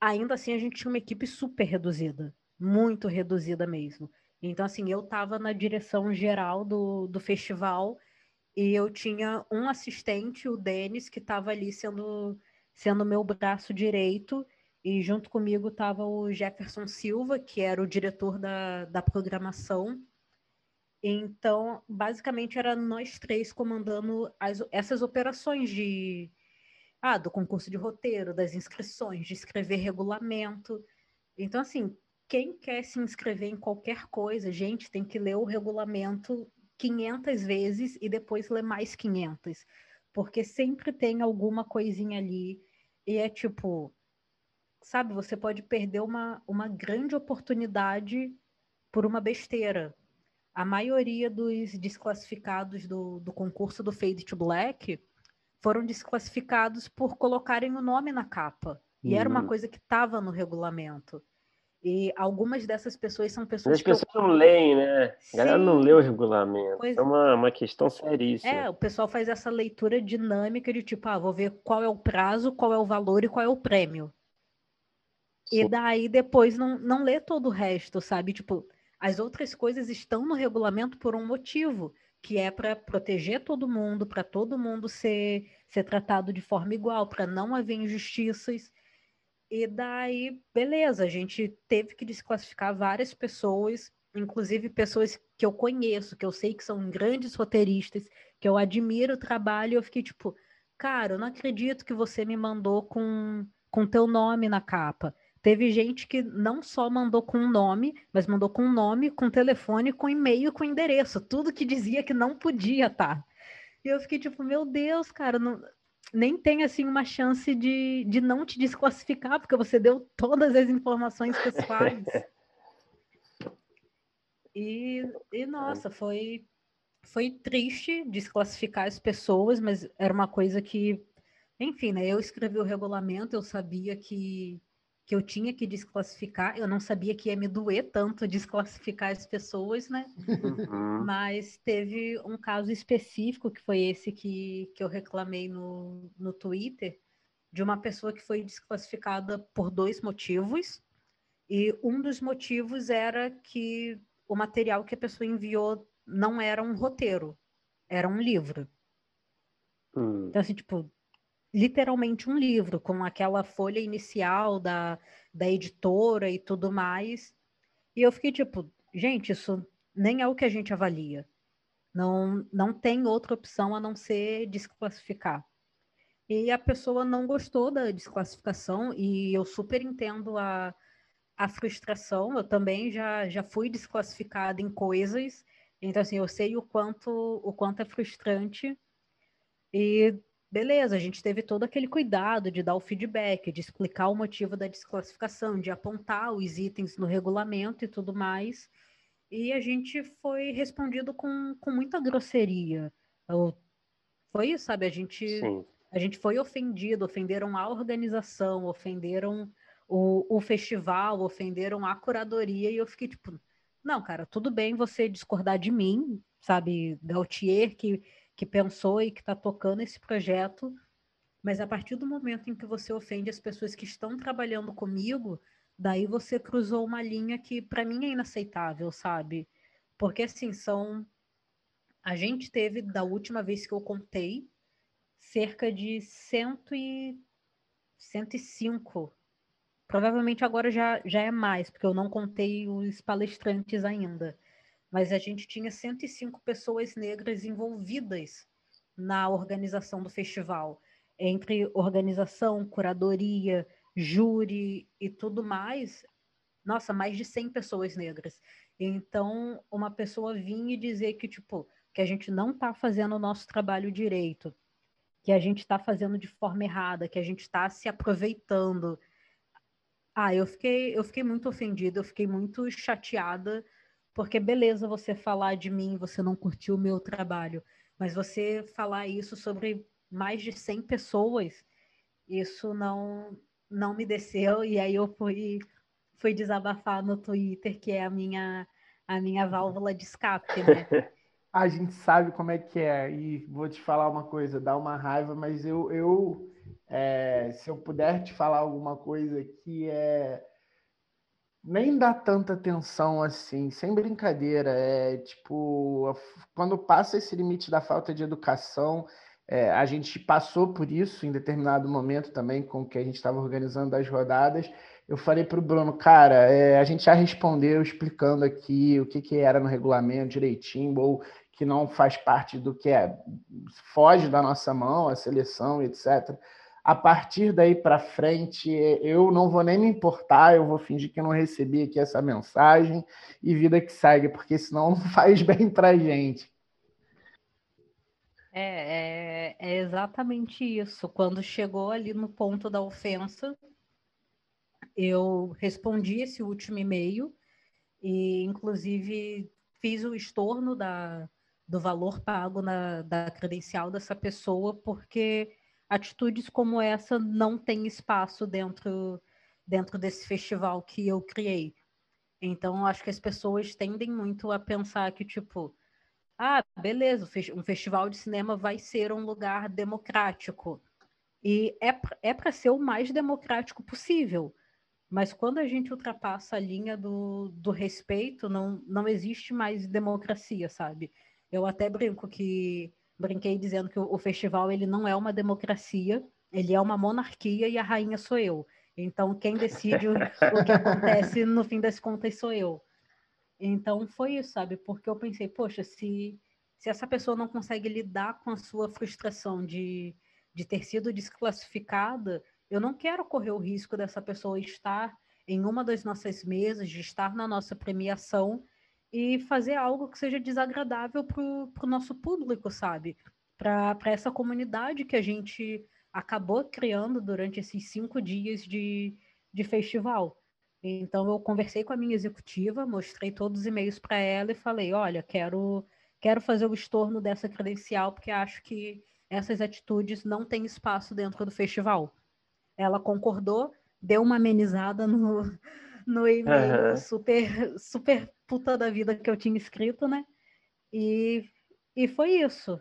ainda assim a gente tinha uma equipe super reduzida muito reduzida mesmo. Então, assim, eu estava na direção geral do, do festival e eu tinha um assistente, o Denis, que estava ali sendo sendo meu braço direito, e junto comigo estava o Jefferson Silva, que era o diretor da, da programação. Então, basicamente, era nós três comandando as, essas operações de ah, do concurso de roteiro, das inscrições, de escrever regulamento. Então, assim, quem quer se inscrever em qualquer coisa, gente, tem que ler o regulamento 500 vezes e depois ler mais 500, porque sempre tem alguma coisinha ali e é tipo, sabe, você pode perder uma, uma grande oportunidade por uma besteira. A maioria dos desclassificados do, do concurso do Fade to Black foram desclassificados por colocarem o nome na capa. E era uma uhum. coisa que estava no regulamento. E algumas dessas pessoas são pessoas. As pessoas eu... não leem, né? A galera não lê o regulamento. Pois... É uma, uma questão seríssima. É, o pessoal faz essa leitura dinâmica de tipo, ah, vou ver qual é o prazo, qual é o valor e qual é o prêmio. Sim. E daí depois não, não lê todo o resto, sabe? Tipo, as outras coisas estão no regulamento por um motivo, que é para proteger todo mundo, para todo mundo ser, ser tratado de forma igual, para não haver injustiças. E daí, beleza, a gente teve que desclassificar várias pessoas, inclusive pessoas que eu conheço, que eu sei que são grandes roteiristas, que eu admiro o trabalho, e eu fiquei tipo, cara, eu não acredito que você me mandou com com teu nome na capa. Teve gente que não só mandou com um nome, mas mandou com nome, com telefone, com e-mail, com endereço, tudo que dizia que não podia estar. Tá. E eu fiquei tipo, meu Deus, cara, não, nem tem assim uma chance de, de não te desclassificar, porque você deu todas as informações pessoais. e, e nossa, foi foi triste desclassificar as pessoas, mas era uma coisa que, enfim, né? Eu escrevi o regulamento, eu sabia que que eu tinha que desclassificar. Eu não sabia que ia me doer tanto desclassificar as pessoas, né? Uhum. Mas teve um caso específico, que foi esse que, que eu reclamei no, no Twitter, de uma pessoa que foi desclassificada por dois motivos. E um dos motivos era que o material que a pessoa enviou não era um roteiro, era um livro. Hum. Então, assim, tipo, literalmente um livro, com aquela folha inicial da, da editora e tudo mais. E eu fiquei tipo, gente, isso nem é o que a gente avalia. Não, não tem outra opção a não ser desclassificar. E a pessoa não gostou da desclassificação, e eu super entendo a, a frustração. Eu também já, já fui desclassificada em coisas, então assim, eu sei o quanto, o quanto é frustrante. E beleza, a gente teve todo aquele cuidado de dar o feedback, de explicar o motivo da desclassificação, de apontar os itens no regulamento e tudo mais. E a gente foi respondido com, com muita grosseria. Foi isso, sabe? A gente, a gente foi ofendido, ofenderam a organização, ofenderam o, o festival, ofenderam a curadoria, e eu fiquei tipo, não, cara, tudo bem você discordar de mim, sabe? Gautier, que que pensou e que está tocando esse projeto, mas a partir do momento em que você ofende as pessoas que estão trabalhando comigo, daí você cruzou uma linha que para mim é inaceitável, sabe? Porque assim, são a gente teve da última vez que eu contei cerca de cento e 105. Provavelmente agora já, já é mais, porque eu não contei os palestrantes ainda. Mas a gente tinha 105 pessoas negras envolvidas na organização do festival, entre organização, curadoria, júri e tudo mais. Nossa, mais de 100 pessoas negras. Então, uma pessoa vinha e dizer que, tipo, que a gente não está fazendo o nosso trabalho direito, que a gente está fazendo de forma errada, que a gente está se aproveitando. Ah, eu fiquei, eu fiquei muito ofendida, eu fiquei muito chateada, porque beleza você falar de mim, você não curtiu o meu trabalho, mas você falar isso sobre mais de 100 pessoas, isso não não me desceu e aí eu fui fui desabafar no Twitter, que é a minha a minha válvula de escape, né? a gente sabe como é que é e vou te falar uma coisa, dá uma raiva, mas eu eu é, se eu puder te falar alguma coisa que é nem dá tanta atenção assim, sem brincadeira. É tipo, quando passa esse limite da falta de educação, é, a gente passou por isso em determinado momento também, com que a gente estava organizando as rodadas. Eu falei para o Bruno, cara, é, a gente já respondeu explicando aqui o que, que era no regulamento direitinho, ou que não faz parte do que é, foge da nossa mão, a seleção, etc a partir daí para frente, eu não vou nem me importar, eu vou fingir que não recebi aqui essa mensagem e vida que segue, porque senão não faz bem para gente. É, é, é, exatamente isso. Quando chegou ali no ponto da ofensa, eu respondi esse último e-mail e, inclusive, fiz o estorno da, do valor pago na, da credencial dessa pessoa, porque atitudes como essa não têm espaço dentro, dentro desse festival que eu criei. Então, acho que as pessoas tendem muito a pensar que, tipo, ah, beleza, um festival de cinema vai ser um lugar democrático. E é, é para ser o mais democrático possível. Mas quando a gente ultrapassa a linha do, do respeito, não, não existe mais democracia, sabe? Eu até brinco que brinquei dizendo que o, o festival ele não é uma democracia, ele é uma monarquia e a rainha sou eu. Então, quem decide o, o que acontece no fim das contas sou eu. Então, foi isso, sabe? Porque eu pensei, poxa, se, se essa pessoa não consegue lidar com a sua frustração de, de ter sido desclassificada, eu não quero correr o risco dessa pessoa estar em uma das nossas mesas, de estar na nossa premiação e fazer algo que seja desagradável para o nosso público, sabe? Para essa comunidade que a gente acabou criando durante esses cinco dias de, de festival. Então, eu conversei com a minha executiva, mostrei todos os e-mails para ela e falei: olha, quero, quero fazer o estorno dessa credencial, porque acho que essas atitudes não têm espaço dentro do festival. Ela concordou, deu uma amenizada no, no e-mail uhum. super, super puta da vida que eu tinha escrito, né? E, e foi isso.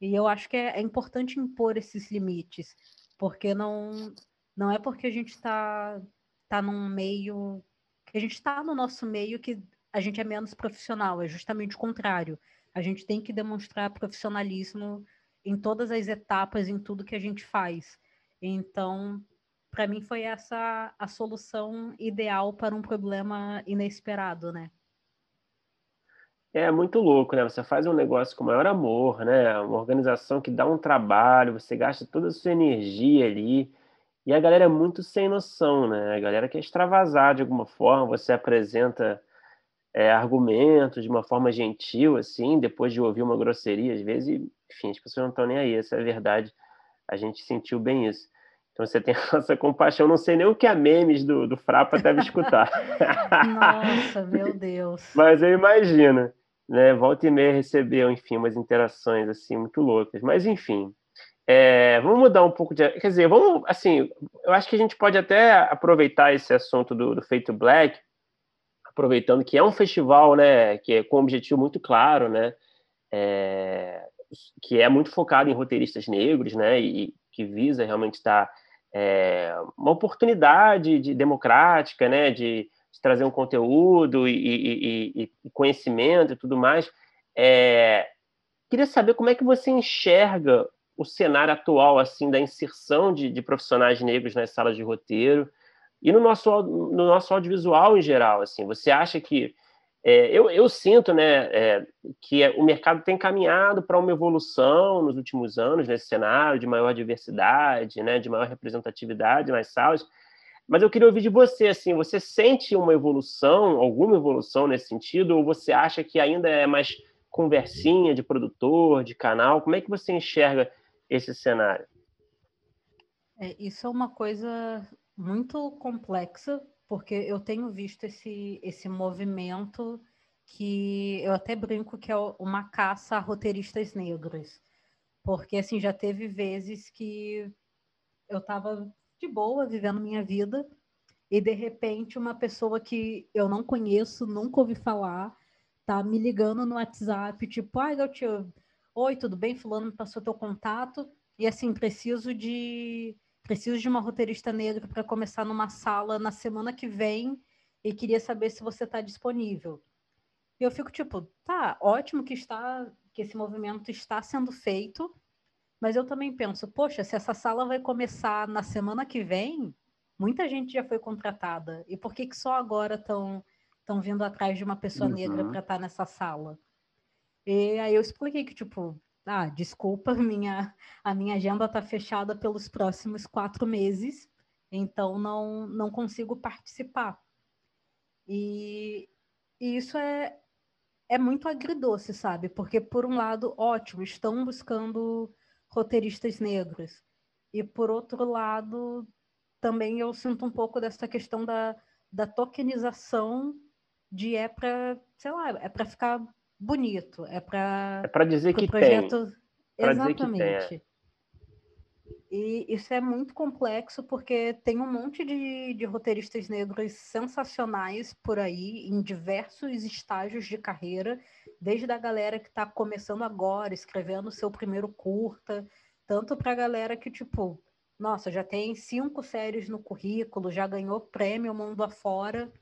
E eu acho que é, é importante impor esses limites, porque não, não é porque a gente está tá num meio. que a gente está no nosso meio que a gente é menos profissional, é justamente o contrário. A gente tem que demonstrar profissionalismo em todas as etapas, em tudo que a gente faz. Então, para mim foi essa a solução ideal para um problema inesperado, né? É muito louco, né? Você faz um negócio com maior amor, né? Uma organização que dá um trabalho, você gasta toda a sua energia ali. E a galera é muito sem noção, né? A galera quer extravasar de alguma forma, você apresenta é, argumentos de uma forma gentil, assim, depois de ouvir uma grosseria, às vezes, e, enfim, as pessoas não estão nem aí, essa é a verdade. A gente sentiu bem isso. Então você tem essa compaixão, não sei nem o que a memes do, do Frapa deve escutar. Nossa, meu Deus. Mas eu imagino, né? Volta e meia recebeu, enfim, umas interações assim muito loucas. Mas enfim, é, vamos mudar um pouco de. Quer dizer, vamos assim, eu acho que a gente pode até aproveitar esse assunto do, do Feito Black, aproveitando que é um festival, né, que é com um objetivo muito claro, né? É, que é muito focado em roteiristas negros, né, e que visa realmente estar é, uma oportunidade de, democrática, né, de, de trazer um conteúdo e, e, e, conhecimento e tudo mais. É, queria saber como é que você enxerga o cenário atual assim da inserção de, de, profissionais negros nas salas de roteiro e no nosso, no nosso audiovisual em geral. Assim, você acha que é, eu, eu, sinto né, é, que o mercado tem caminhado para uma evolução nos últimos anos nesse cenário de maior diversidade, né, de maior representatividade nas salas. Mas eu queria ouvir de você, assim, você sente uma evolução, alguma evolução nesse sentido, ou você acha que ainda é mais conversinha de produtor, de canal? Como é que você enxerga esse cenário? É, isso é uma coisa muito complexa, porque eu tenho visto esse, esse movimento que eu até brinco que é uma caça a roteiristas negros. Porque, assim, já teve vezes que eu estava de boa, vivendo minha vida, e de repente uma pessoa que eu não conheço, nunca ouvi falar, tá me ligando no WhatsApp, tipo, ai, Gautier, oi, tudo bem? Fulano me passou teu contato, e assim, preciso de preciso de uma roteirista negra para começar numa sala na semana que vem e queria saber se você está disponível. E eu fico tipo, tá, ótimo que está que esse movimento está sendo feito, mas eu também penso, poxa, se essa sala vai começar na semana que vem, muita gente já foi contratada. E por que, que só agora estão estão vindo atrás de uma pessoa uhum. negra para estar tá nessa sala? E aí eu expliquei que, tipo, ah, desculpa, minha, a minha agenda está fechada pelos próximos quatro meses, então não, não consigo participar. E, e isso é, é muito agridoce, sabe? Porque, por um lado, ótimo, estão buscando roteiristas negros. E por outro lado, também eu sinto um pouco dessa questão da, da tokenização de é para, sei lá, é para ficar bonito, é para é para dizer que projeto... Exatamente. Dizer que tem, é. E isso é muito complexo porque tem um monte de, de roteiristas negros sensacionais por aí, em diversos estágios de carreira, desde a galera que está começando agora, escrevendo seu primeiro curta, tanto para a galera que, tipo, nossa, já tem cinco séries no currículo, já ganhou prêmio mundo afora,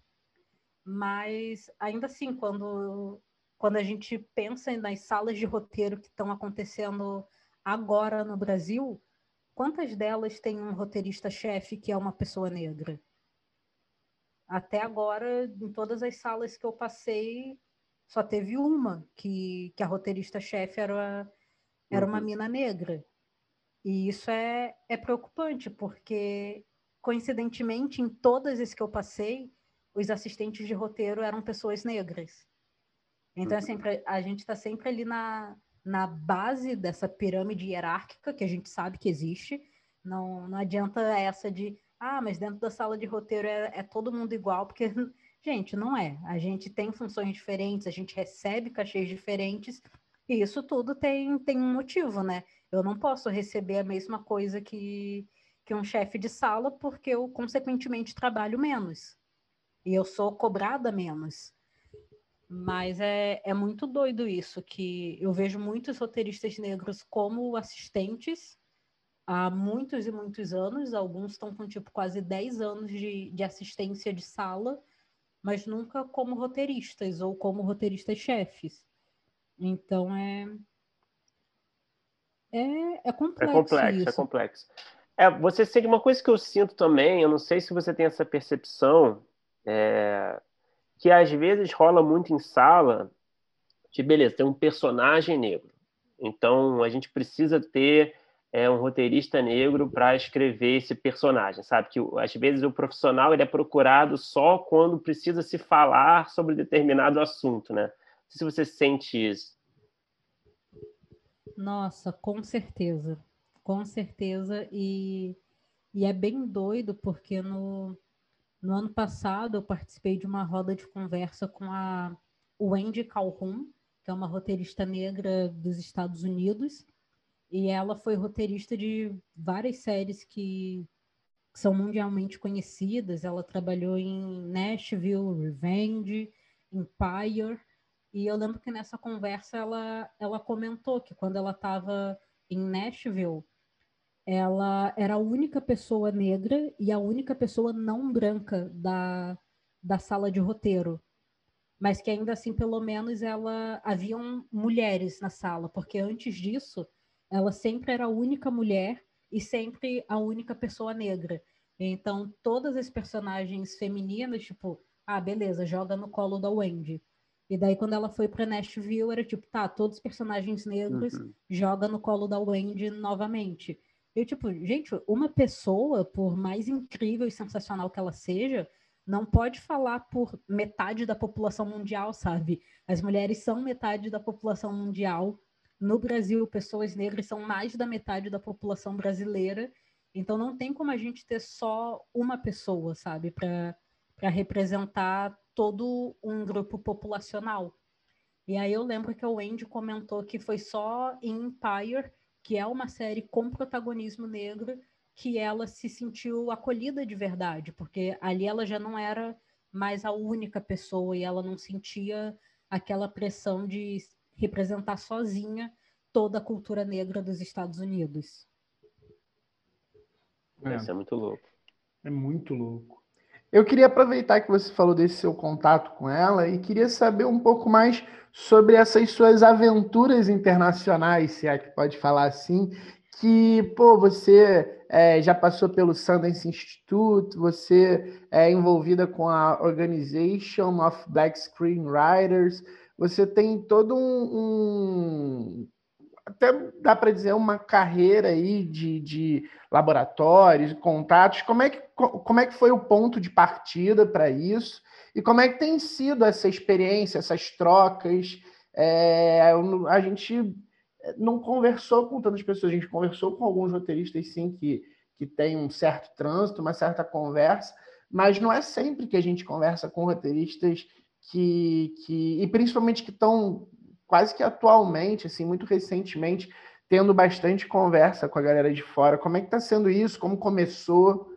mas ainda assim, quando, quando a gente pensa nas salas de roteiro que estão acontecendo agora no Brasil, Quantas delas têm um roteirista-chefe que é uma pessoa negra? Até agora, em todas as salas que eu passei, só teve uma que, que a roteirista-chefe era, era uma uhum. mina negra. E isso é, é preocupante, porque, coincidentemente, em todas as que eu passei, os assistentes de roteiro eram pessoas negras. Então, é uhum. sempre, a gente está sempre ali na, na base dessa pirâmide hierárquica que a gente sabe que existe. Não, não adianta essa de, ah, mas dentro da sala de roteiro é, é todo mundo igual, porque, gente, não é. A gente tem funções diferentes, a gente recebe cachês diferentes, e isso tudo tem, tem um motivo, né? Eu não posso receber a mesma coisa que, que um chefe de sala, porque eu, consequentemente, trabalho menos. E eu sou cobrada menos. Mas é, é muito doido isso, que eu vejo muitos roteiristas negros como assistentes há muitos e muitos anos, alguns estão com tipo quase 10 anos de, de assistência de sala, mas nunca como roteiristas ou como roteiristas chefes. Então é. É, é complexo. É complexo, é isso. é complexo. É, você sente uma coisa que eu sinto também, eu não sei se você tem essa percepção, é, que às vezes rola muito em sala de beleza, tem um personagem negro. Então a gente precisa ter é, um roteirista negro para escrever esse personagem, sabe? Que às vezes o profissional ele é procurado só quando precisa se falar sobre determinado assunto, né? Se você sente isso. Nossa, com certeza. Com certeza. E, e é bem doido, porque no, no ano passado, eu participei de uma roda de conversa com a Wendy Calhoun, que é uma roteirista negra dos Estados Unidos, e ela foi roteirista de várias séries que, que são mundialmente conhecidas. Ela trabalhou em Nashville, Revenge, Empire, e eu lembro que nessa conversa ela, ela comentou que quando ela estava em Nashville, ela era a única pessoa negra e a única pessoa não branca da, da sala de roteiro. Mas que ainda assim, pelo menos, ela haviam mulheres na sala, porque antes disso ela sempre era a única mulher e sempre a única pessoa negra. Então, todas as personagens femininas, tipo, ah, beleza, joga no colo da Wendy. E daí, quando ela foi pra Nashville, era tipo, tá, todos os personagens negros uhum. joga no colo da Wendy novamente. Eu, tipo, gente, uma pessoa, por mais incrível e sensacional que ela seja, não pode falar por metade da população mundial, sabe? As mulheres são metade da população mundial. No Brasil, pessoas negras são mais da metade da população brasileira. Então não tem como a gente ter só uma pessoa, sabe, para representar todo um grupo populacional. E aí eu lembro que o Andy comentou que foi só em Empire, que é uma série com protagonismo negro, que ela se sentiu acolhida de verdade, porque ali ela já não era mais a única pessoa e ela não sentia aquela pressão de representar sozinha toda a cultura negra dos Estados Unidos. É. Isso é muito louco. É muito louco. Eu queria aproveitar que você falou desse seu contato com ela e queria saber um pouco mais sobre essas suas aventuras internacionais, se é que pode falar assim, que, pô, você é, já passou pelo Sundance Institute, você é envolvida com a Organization of Black Screenwriters, você tem todo um, um até dá para dizer uma carreira aí de, de laboratórios, contatos. Como é, que, como é que foi o ponto de partida para isso? E como é que tem sido essa experiência, essas trocas? É, a gente não conversou com tantas pessoas, a gente conversou com alguns roteiristas, sim, que, que tem um certo trânsito, uma certa conversa, mas não é sempre que a gente conversa com roteiristas que, que e principalmente que estão quase que atualmente, assim, muito recentemente, tendo bastante conversa com a galera de fora. Como é que está sendo isso? Como começou?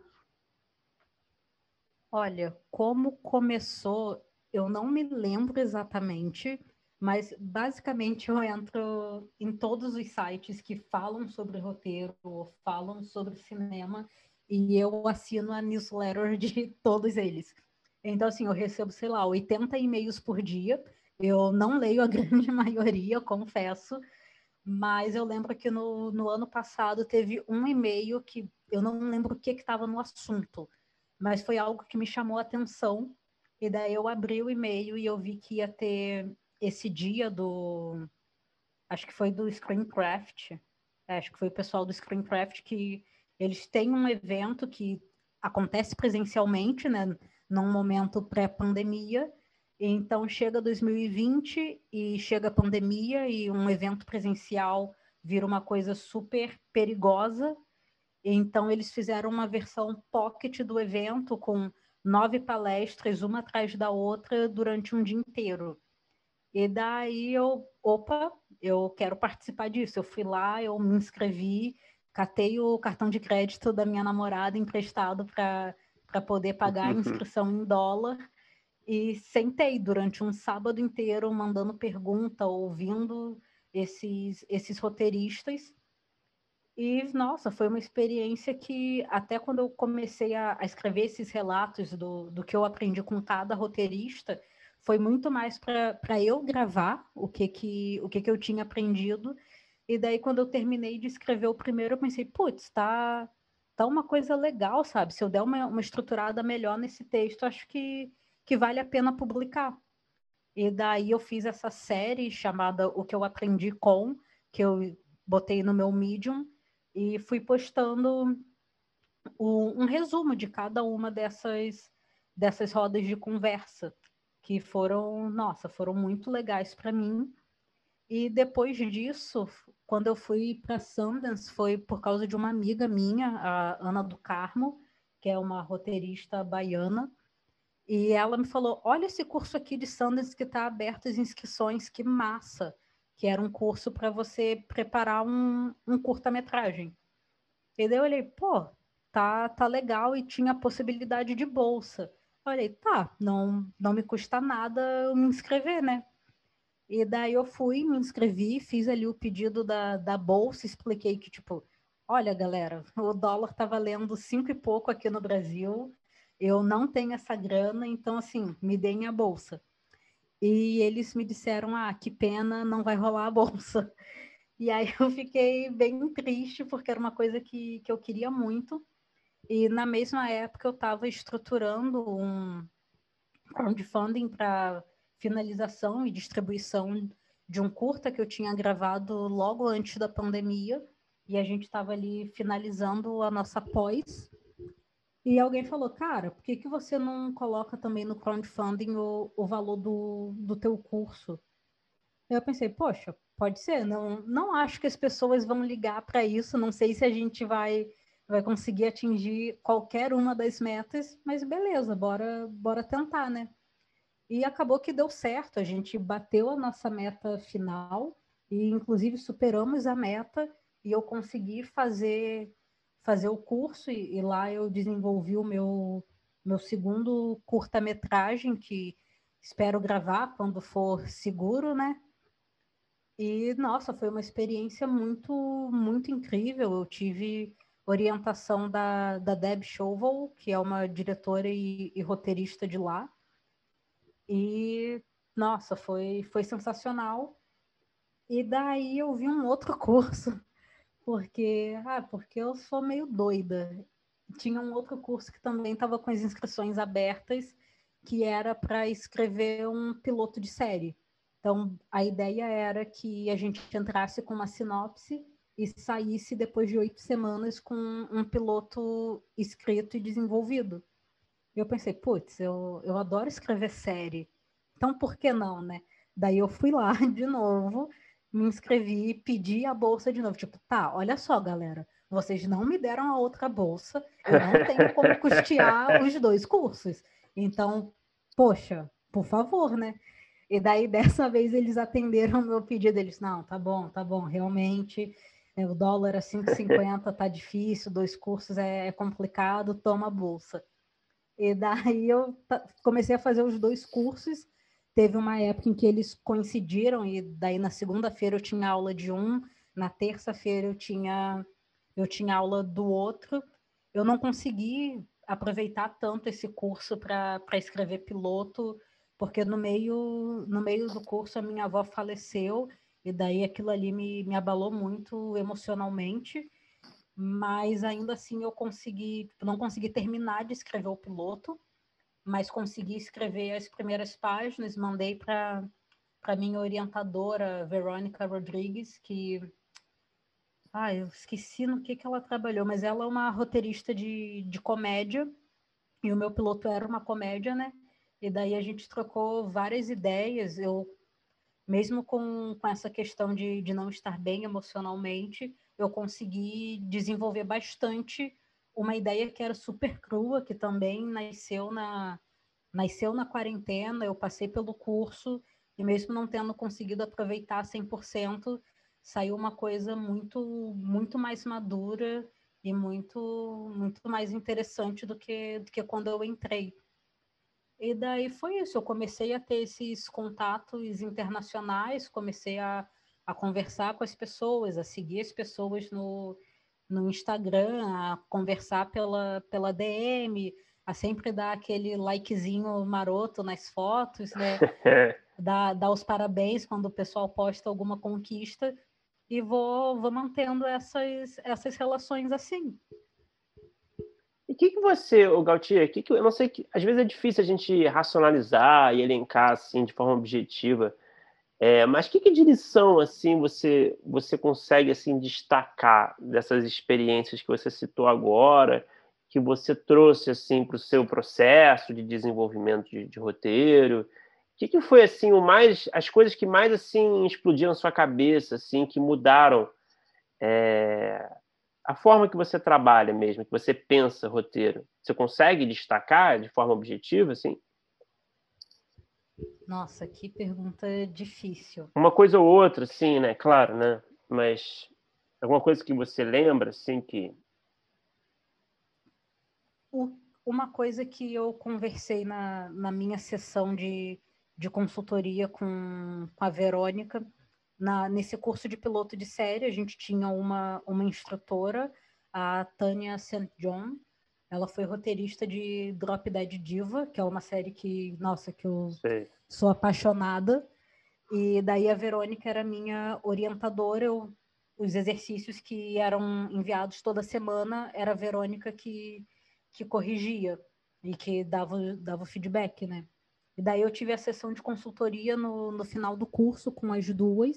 Olha, como começou, eu não me lembro exatamente, mas basicamente eu entro em todos os sites que falam sobre roteiro ou falam sobre cinema e eu assino a newsletter de todos eles. Então, assim, eu recebo, sei lá, 80 e-mails por dia eu não leio a grande maioria, confesso, mas eu lembro que no, no ano passado teve um e-mail que eu não lembro o que estava no assunto, mas foi algo que me chamou a atenção. E daí eu abri o e-mail e eu vi que ia ter esse dia do. Acho que foi do Screencraft. É, acho que foi o pessoal do Screencraft que eles têm um evento que acontece presencialmente, né? Num momento pré-pandemia, então chega 2020 e chega a pandemia e um evento presencial vira uma coisa super perigosa. Então eles fizeram uma versão pocket do evento com nove palestras, uma atrás da outra, durante um dia inteiro. E daí eu, opa, eu quero participar disso. Eu fui lá, eu me inscrevi, catei o cartão de crédito da minha namorada emprestado para poder pagar a inscrição em dólar e sentei durante um sábado inteiro mandando pergunta, ouvindo esses, esses roteiristas. E, nossa, foi uma experiência que, até quando eu comecei a, a escrever esses relatos do, do que eu aprendi com cada roteirista, foi muito mais para eu gravar o que, que, o que, que eu tinha aprendido. E daí, quando eu terminei de escrever o primeiro, eu pensei, putz, tá, tá uma coisa legal, sabe? Se eu der uma, uma estruturada melhor nesse texto, acho que que vale a pena publicar. E daí eu fiz essa série chamada O que eu aprendi com, que eu botei no meu Medium e fui postando um resumo de cada uma dessas dessas rodas de conversa que foram, nossa, foram muito legais para mim. E depois disso, quando eu fui para Sundance, foi por causa de uma amiga minha, a Ana do Carmo, que é uma roteirista baiana, e ela me falou: olha esse curso aqui de Sanders que está aberto as inscrições, que massa! Que era um curso para você preparar um, um curta-metragem. E daí eu olhei, pô, tá, tá legal e tinha a possibilidade de bolsa. Eu olhei, tá, não, não me custa nada eu me inscrever, né? E daí eu fui, me inscrevi, fiz ali o pedido da, da bolsa, expliquei que, tipo, olha, galera, o dólar tá valendo cinco e pouco aqui no Brasil, eu não tenho essa grana, então assim, me deem a bolsa. E eles me disseram, ah, que pena, não vai rolar a bolsa. E aí eu fiquei bem triste, porque era uma coisa que, que eu queria muito. E na mesma época eu estava estruturando um crowdfunding para finalização e distribuição de um curta que eu tinha gravado logo antes da pandemia. E a gente estava ali finalizando a nossa pós. E alguém falou, cara, por que, que você não coloca também no crowdfunding o, o valor do, do teu curso? Eu pensei, poxa, pode ser. Não, não acho que as pessoas vão ligar para isso. Não sei se a gente vai vai conseguir atingir qualquer uma das metas, mas beleza, bora, bora tentar, né? E acabou que deu certo, a gente bateu a nossa meta final e inclusive superamos a meta e eu consegui fazer fazer o curso e, e lá eu desenvolvi o meu meu segundo curta-metragem que espero gravar quando for seguro, né? E nossa, foi uma experiência muito muito incrível. Eu tive orientação da, da Deb Shovel, que é uma diretora e, e roteirista de lá. E, nossa, foi, foi sensacional. E daí eu vi um outro curso, porque, ah, porque eu sou meio doida. Tinha um outro curso que também estava com as inscrições abertas, que era para escrever um piloto de série. Então, a ideia era que a gente entrasse com uma sinopse e saísse depois de oito semanas com um piloto escrito e desenvolvido. E eu pensei, putz, eu, eu adoro escrever série, então por que não, né? Daí eu fui lá de novo, me inscrevi, pedi a bolsa de novo. Tipo, tá, olha só, galera, vocês não me deram a outra bolsa, eu não tenho como custear os dois cursos. Então, poxa, por favor, né? E daí, dessa vez, eles atenderam meu pedido. Eles, não, tá bom, tá bom, realmente é, o dólar a 5,50 tá difícil, dois cursos é, é, complicado, toma a bolsa. E daí eu comecei a fazer os dois cursos. Teve uma época em que eles coincidiram, e daí na segunda-feira eu tinha aula de um, na terça-feira eu tinha, eu tinha aula do outro. Eu não consegui aproveitar tanto esse curso para escrever piloto, porque no meio, no meio do curso a minha avó faleceu e daí aquilo ali me, me abalou muito emocionalmente, mas ainda assim eu consegui, não consegui terminar de escrever o piloto, mas consegui escrever as primeiras páginas, mandei para para minha orientadora Verônica Rodrigues, que ah, eu esqueci no que, que ela trabalhou, mas ela é uma roteirista de, de comédia, e o meu piloto era uma comédia, né? E daí a gente trocou várias ideias. Eu mesmo com, com essa questão de, de não estar bem emocionalmente, eu consegui desenvolver bastante uma ideia que era super crua, que também nasceu na, nasceu na quarentena, eu passei pelo curso, e mesmo não tendo conseguido aproveitar 100%, saiu uma coisa muito, muito mais madura e muito, muito mais interessante do que, do que quando eu entrei. E daí foi isso, eu comecei a ter esses contatos internacionais, comecei a, a conversar com as pessoas, a seguir as pessoas no, no Instagram, a conversar pela, pela DM, a sempre dar aquele likezinho maroto nas fotos, né? dar, dar os parabéns quando o pessoal posta alguma conquista e vou, vou mantendo essas, essas relações assim. E o que, que você, o Gautier, que que, eu não sei, que, às vezes é difícil a gente racionalizar e elencar assim de forma objetiva, é, mas que, que de lição assim você você consegue assim destacar dessas experiências que você citou agora, que você trouxe assim para o seu processo de desenvolvimento de, de roteiro? O que, que foi assim o mais, as coisas que mais assim explodiram na sua cabeça, assim, que mudaram é, a forma que você trabalha mesmo, que você pensa roteiro, você consegue destacar de forma objetiva, assim? Nossa, que pergunta difícil. Uma coisa ou outra, sim, né? Claro, né? Mas alguma coisa que você lembra, assim, que... Uma coisa que eu conversei na, na minha sessão de, de consultoria com, com a Verônica na, nesse curso de piloto de série, a gente tinha uma, uma instrutora, a Tânia St. John. Ela foi roteirista de Drop Dead Diva, que é uma série que, nossa, que eu Sei. Sou apaixonada. E daí a Verônica era minha orientadora. Eu os exercícios que eram enviados toda semana era a Verônica que, que corrigia e que dava, dava feedback, né? E daí eu tive a sessão de consultoria no, no final do curso com as duas.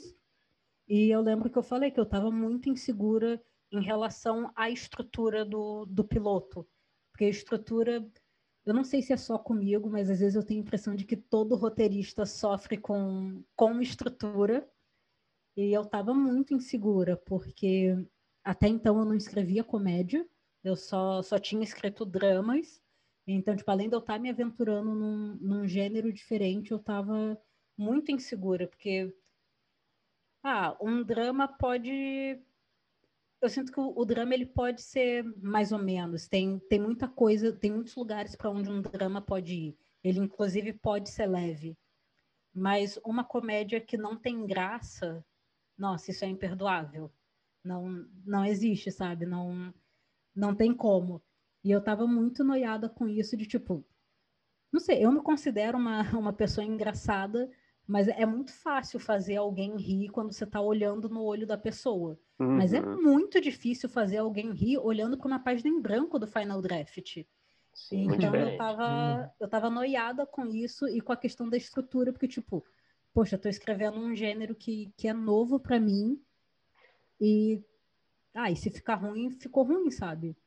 E eu lembro que eu falei que eu estava muito insegura em relação à estrutura do, do piloto. Porque a estrutura, eu não sei se é só comigo, mas às vezes eu tenho a impressão de que todo roteirista sofre com, com estrutura. E eu estava muito insegura, porque até então eu não escrevia comédia, eu só, só tinha escrito dramas. Então, tipo, além de eu estar tá me aventurando num, num gênero diferente, eu estava muito insegura, porque ah, um drama pode. Eu sinto que o, o, drama ele pode ser mais ou menos. Tem, tem muita coisa, tem muitos lugares para onde um drama pode ir. Ele, inclusive, pode ser leve. Mas uma comédia que não tem graça, nossa, isso é imperdoável. Não, não existe, sabe? Não, não tem como. E eu tava muito noiada com isso de tipo, não sei, eu me considero uma, uma pessoa engraçada, mas é muito fácil fazer alguém rir quando você tá olhando no olho da pessoa. Uhum. Mas é uhum. muito difícil fazer alguém rir olhando para uma página em branco do Final Draft. Sim, então eu tava, hum. eu tava noiada com isso e com a questão da estrutura, porque, tipo, poxa, eu tô escrevendo um gênero que, que é novo para mim e. Ah, e se ficar ruim, ficou ruim, sabe?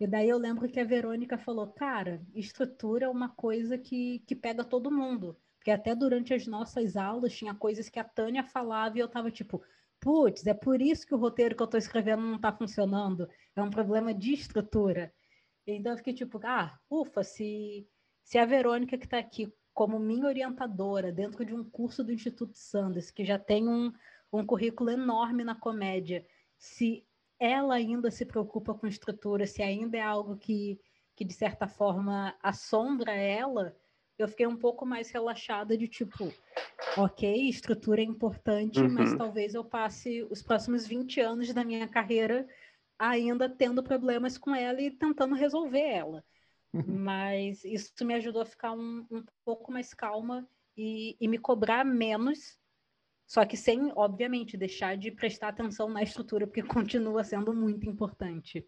E daí eu lembro que a Verônica falou, cara, estrutura é uma coisa que, que pega todo mundo. Porque até durante as nossas aulas tinha coisas que a Tânia falava e eu tava tipo, putz, é por isso que o roteiro que eu tô escrevendo não tá funcionando. É um problema de estrutura. Então eu fiquei tipo, ah, ufa, se, se a Verônica que tá aqui como minha orientadora dentro de um curso do Instituto Sanders, que já tem um, um currículo enorme na comédia, se ela ainda se preocupa com estrutura, se ainda é algo que, que de certa forma assombra ela, eu fiquei um pouco mais relaxada de tipo, ok, estrutura é importante, uhum. mas talvez eu passe os próximos 20 anos da minha carreira ainda tendo problemas com ela e tentando resolver ela. Uhum. Mas isso me ajudou a ficar um, um pouco mais calma e, e me cobrar menos só que sem, obviamente, deixar de prestar atenção na estrutura, porque continua sendo muito importante.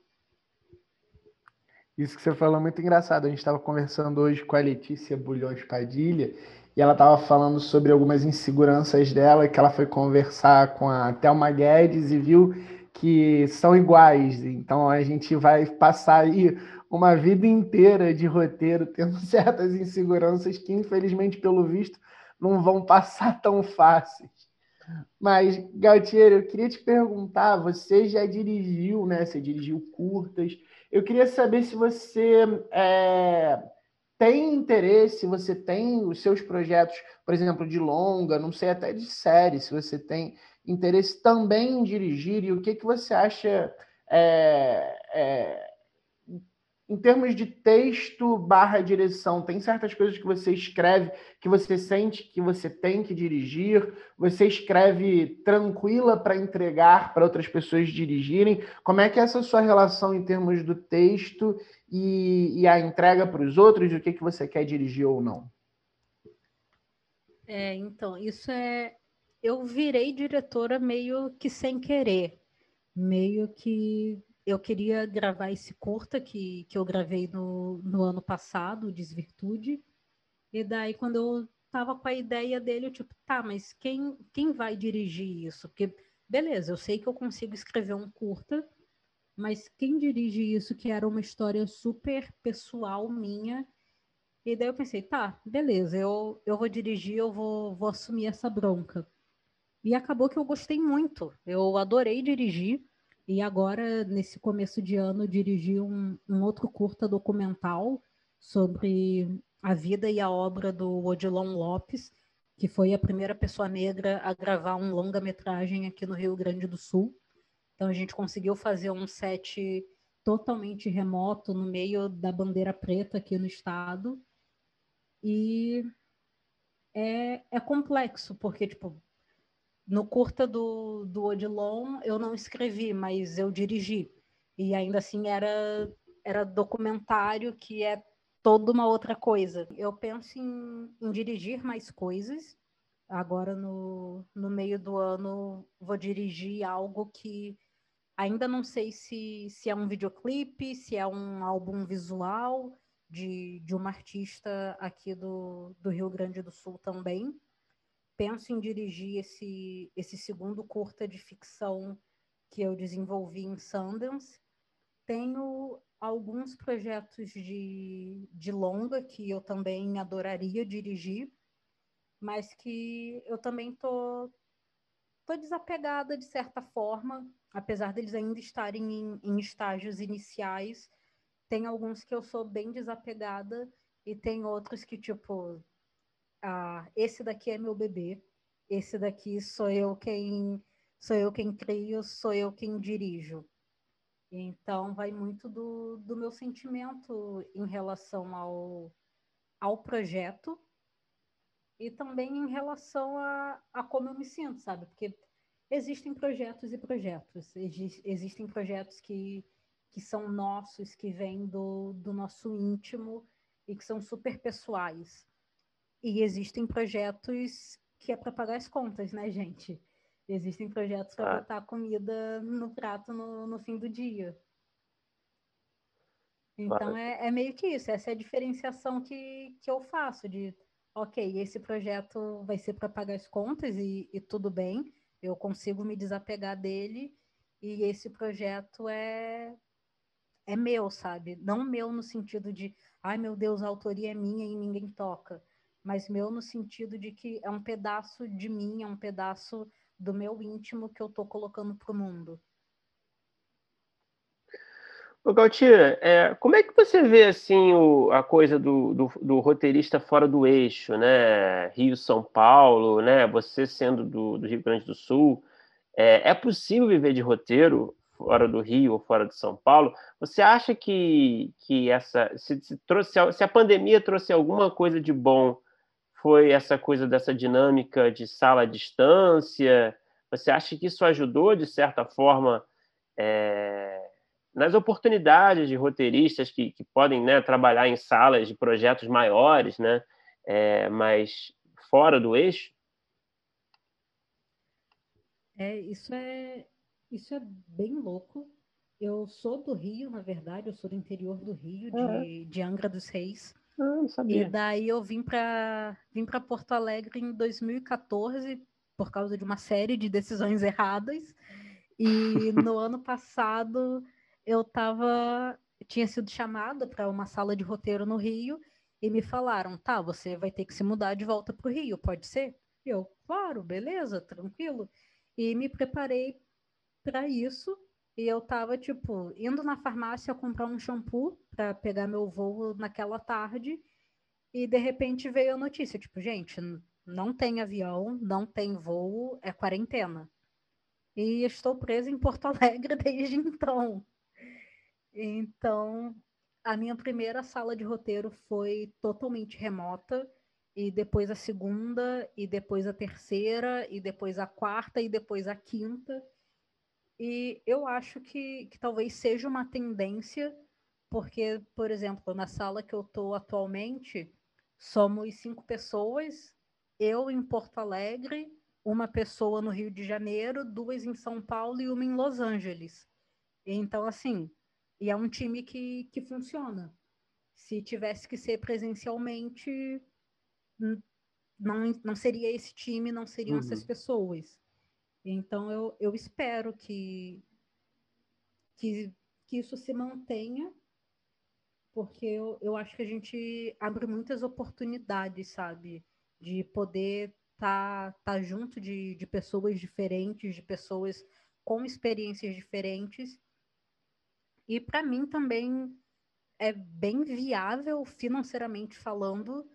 Isso que você falou é muito engraçado. A gente estava conversando hoje com a Letícia Bulhões Padilha e ela estava falando sobre algumas inseguranças dela, que ela foi conversar com a Thelma Guedes e viu que são iguais. Então a gente vai passar aí uma vida inteira de roteiro tendo certas inseguranças que, infelizmente, pelo visto, não vão passar tão fáceis. Mas, Galtier, eu queria te perguntar, você já dirigiu, né? Você dirigiu curtas. Eu queria saber se você é, tem interesse, você tem os seus projetos, por exemplo, de longa, não sei até de série, se você tem interesse também em dirigir e o que, que você acha é, é, em termos de texto barra direção, tem certas coisas que você escreve que você sente que você tem que dirigir, você escreve tranquila para entregar para outras pessoas dirigirem. Como é que é essa sua relação em termos do texto e, e a entrega para os outros, o que, que você quer dirigir ou não? É, então, isso é. Eu virei diretora meio que sem querer, meio que eu queria gravar esse curta que, que eu gravei no, no ano passado, Desvirtude. E daí, quando eu tava com a ideia dele, eu tipo, tá, mas quem, quem vai dirigir isso? Porque, beleza, eu sei que eu consigo escrever um curta, mas quem dirige isso que era uma história super pessoal minha? E daí eu pensei, tá, beleza, eu, eu vou dirigir, eu vou, vou assumir essa bronca. E acabou que eu gostei muito, eu adorei dirigir. E agora, nesse começo de ano, dirigi um, um outro curta documental sobre a vida e a obra do Odilon Lopes, que foi a primeira pessoa negra a gravar um longa-metragem aqui no Rio Grande do Sul. Então a gente conseguiu fazer um set totalmente remoto no meio da bandeira preta aqui no estado. E é, é complexo, porque tipo, no curta do, do Odilon, eu não escrevi, mas eu dirigi. E ainda assim era, era documentário, que é toda uma outra coisa. Eu penso em, em dirigir mais coisas. agora no, no meio do ano vou dirigir algo que ainda não sei se, se é um videoclipe, se é um álbum visual de, de uma artista aqui do, do Rio Grande do Sul também. Penso em dirigir esse, esse segundo curta de ficção que eu desenvolvi em Sundance. Tenho alguns projetos de, de longa que eu também adoraria dirigir, mas que eu também tô, tô desapegada de certa forma, apesar deles ainda estarem em, em estágios iniciais. Tem alguns que eu sou bem desapegada e tem outros que, tipo, ah, esse daqui é meu bebê, esse daqui sou eu quem sou eu quem crio, sou eu quem dirijo. Então, vai muito do, do meu sentimento em relação ao, ao projeto e também em relação a, a como eu me sinto, sabe? Porque existem projetos e projetos. existem projetos que, que são nossos, que vêm do, do nosso íntimo e que são super pessoais. E existem projetos que é para pagar as contas, né, gente? Existem projetos para ah. botar comida no prato no, no fim do dia. Então é, é, meio que isso, essa é a diferenciação que, que eu faço de ok, esse projeto vai ser para pagar as contas e, e, tudo bem, eu consigo me desapegar dele e esse projeto é é meu, sabe? Não meu no sentido de, ai meu Deus, a autoria é minha e ninguém toca, mas meu no sentido de que é um pedaço de mim, é um pedaço do meu íntimo que eu estou colocando para o mundo. Ô, é, como é que você vê assim o, a coisa do, do, do, roteirista fora do eixo, né? Rio, São Paulo, né? Você sendo do, do Rio Grande do Sul, é, é, possível viver de roteiro fora do Rio ou fora de São Paulo? Você acha que, que essa se, se, trouxe, se a pandemia trouxe alguma coisa de bom, foi essa coisa dessa dinâmica de sala à distância? Você acha que isso ajudou de certa forma? É, nas oportunidades de roteiristas que, que podem né, trabalhar em salas de projetos maiores, né, é, mas fora do eixo? É, isso é isso é bem louco. Eu sou do Rio, na verdade, eu sou do interior do Rio, de, de Angra dos Reis. Ah, não sabia. E daí eu vim para vim para Porto Alegre em 2014 por causa de uma série de decisões erradas. E no ano passado eu tava tinha sido chamada para uma sala de roteiro no Rio e me falaram, tá, você vai ter que se mudar de volta para o Rio, pode ser? Eu, claro, beleza, tranquilo. E me preparei para isso. E eu tava, tipo, indo na farmácia comprar um shampoo para pegar meu voo naquela tarde. E de repente veio a notícia, tipo, gente, não tem avião, não tem voo, é quarentena. E estou presa em Porto Alegre desde então. Então, a minha primeira sala de roteiro foi totalmente remota, e depois a segunda, e depois a terceira, e depois a quarta, e depois a quinta. E eu acho que, que talvez seja uma tendência, porque, por exemplo, na sala que eu estou atualmente, somos cinco pessoas, eu em Porto Alegre, uma pessoa no Rio de Janeiro, duas em São Paulo e uma em Los Angeles. Então, assim, e é um time que, que funciona. Se tivesse que ser presencialmente, não, não seria esse time, não seriam uhum. essas pessoas. Então eu, eu espero que, que, que isso se mantenha, porque eu, eu acho que a gente abre muitas oportunidades, sabe? De poder estar tá, tá junto de, de pessoas diferentes, de pessoas com experiências diferentes e para mim também é bem viável, financeiramente falando,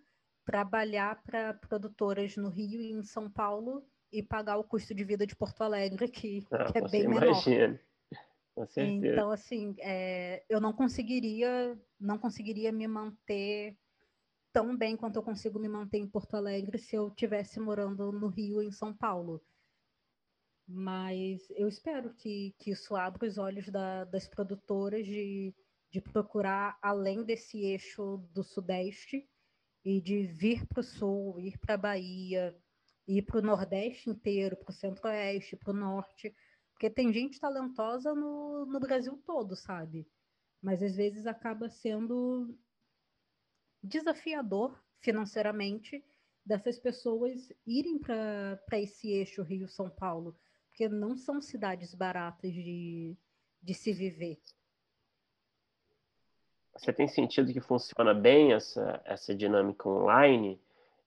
trabalhar para produtoras no Rio e em São Paulo e pagar o custo de vida de Porto Alegre, que, ah, que é bem imagina. menor. Com certeza. Então, assim, é, eu não conseguiria, não conseguiria me manter tão bem quanto eu consigo me manter em Porto Alegre se eu tivesse morando no Rio em São Paulo. Mas eu espero que, que isso abra os olhos da, das produtoras de, de procurar além desse eixo do Sudeste e de vir para o Sul, ir para a Bahia, ir para o Nordeste inteiro, para o Centro-Oeste, para o Norte, porque tem gente talentosa no, no Brasil todo, sabe? Mas às vezes acaba sendo desafiador financeiramente dessas pessoas irem para esse eixo Rio-São Paulo, porque não são cidades baratas de, de se viver. Você tem sentido que funciona bem essa, essa dinâmica online?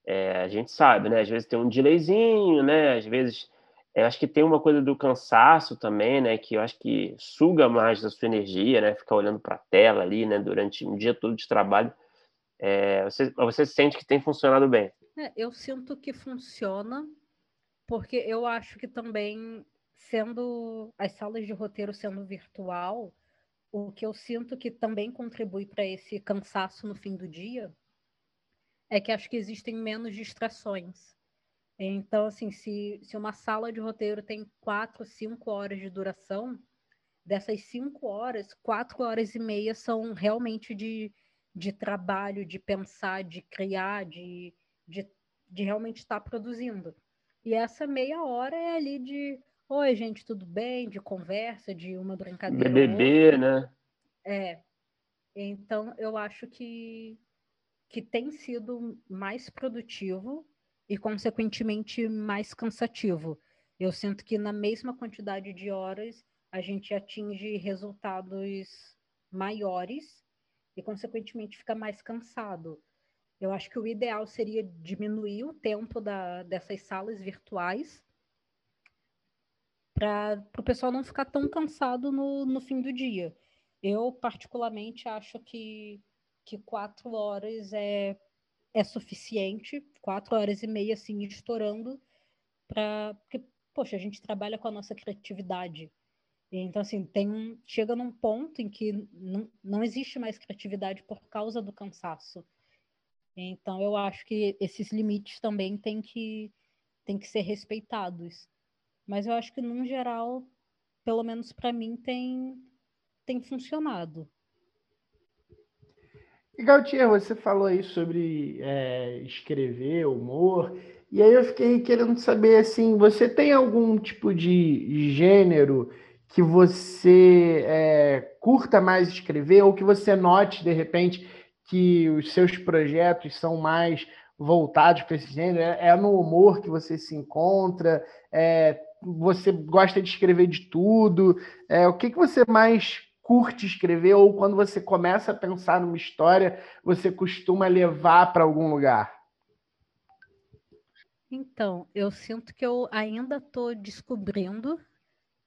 É, a gente sabe, né? Às vezes tem um delayzinho, né? Às vezes, eu acho que tem uma coisa do cansaço também, né? Que eu acho que suga mais da sua energia, né? Ficar olhando para a tela ali, né? Durante um dia todo de trabalho. É, você, você sente que tem funcionado bem? É, eu sinto que funciona, porque eu acho que também, sendo as salas de roteiro sendo virtual, o que eu sinto que também contribui para esse cansaço no fim do dia é que acho que existem menos distrações. Então, assim, se, se uma sala de roteiro tem quatro, cinco horas de duração, dessas cinco horas, quatro horas e meia são realmente de, de trabalho, de pensar, de criar, de, de, de realmente estar produzindo. E essa meia hora é ali de oi, gente, tudo bem? De conversa, de uma brincadeira. BBB, né? É. Então, eu acho que, que tem sido mais produtivo e, consequentemente, mais cansativo. Eu sinto que na mesma quantidade de horas a gente atinge resultados maiores e, consequentemente, fica mais cansado. Eu acho que o ideal seria diminuir o tempo da, dessas salas virtuais para o pessoal não ficar tão cansado no, no fim do dia. Eu, particularmente, acho que, que quatro horas é, é suficiente, quatro horas e meia, assim, estourando, para. Porque, poxa, a gente trabalha com a nossa criatividade. Então, assim, tem chega num ponto em que não, não existe mais criatividade por causa do cansaço. Então, eu acho que esses limites também têm que, têm que ser respeitados. Mas eu acho que, no geral, pelo menos para mim, tem, tem funcionado. E Gautier, você falou aí sobre é, escrever, humor, e aí eu fiquei querendo saber, assim, você tem algum tipo de gênero que você é, curta mais escrever, ou que você note, de repente, que os seus projetos são mais voltados para esse gênero? É, é no humor que você se encontra? É, você gosta de escrever de tudo? É, o que, que você mais curte escrever ou quando você começa a pensar numa história, você costuma levar para algum lugar? Então, eu sinto que eu ainda estou descobrindo,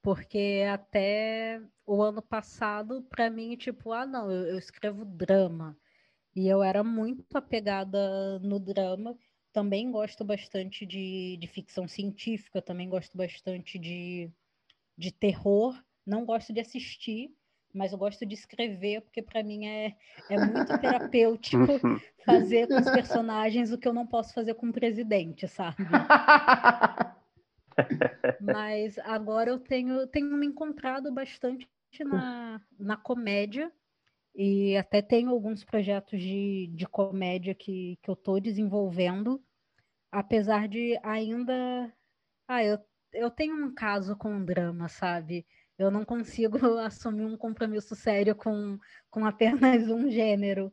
porque até o ano passado, para mim, tipo, ah, não, eu, eu escrevo drama. E eu era muito apegada no drama também gosto bastante de, de ficção científica, também gosto bastante de, de terror. Não gosto de assistir, mas eu gosto de escrever, porque para mim é, é muito terapêutico fazer com os personagens o que eu não posso fazer com o presidente, sabe? mas agora eu tenho, tenho me encontrado bastante na, na comédia, e até tenho alguns projetos de, de comédia que, que eu estou desenvolvendo, apesar de ainda. Ah, eu, eu tenho um caso com drama, sabe? Eu não consigo assumir um compromisso sério com, com apenas um gênero.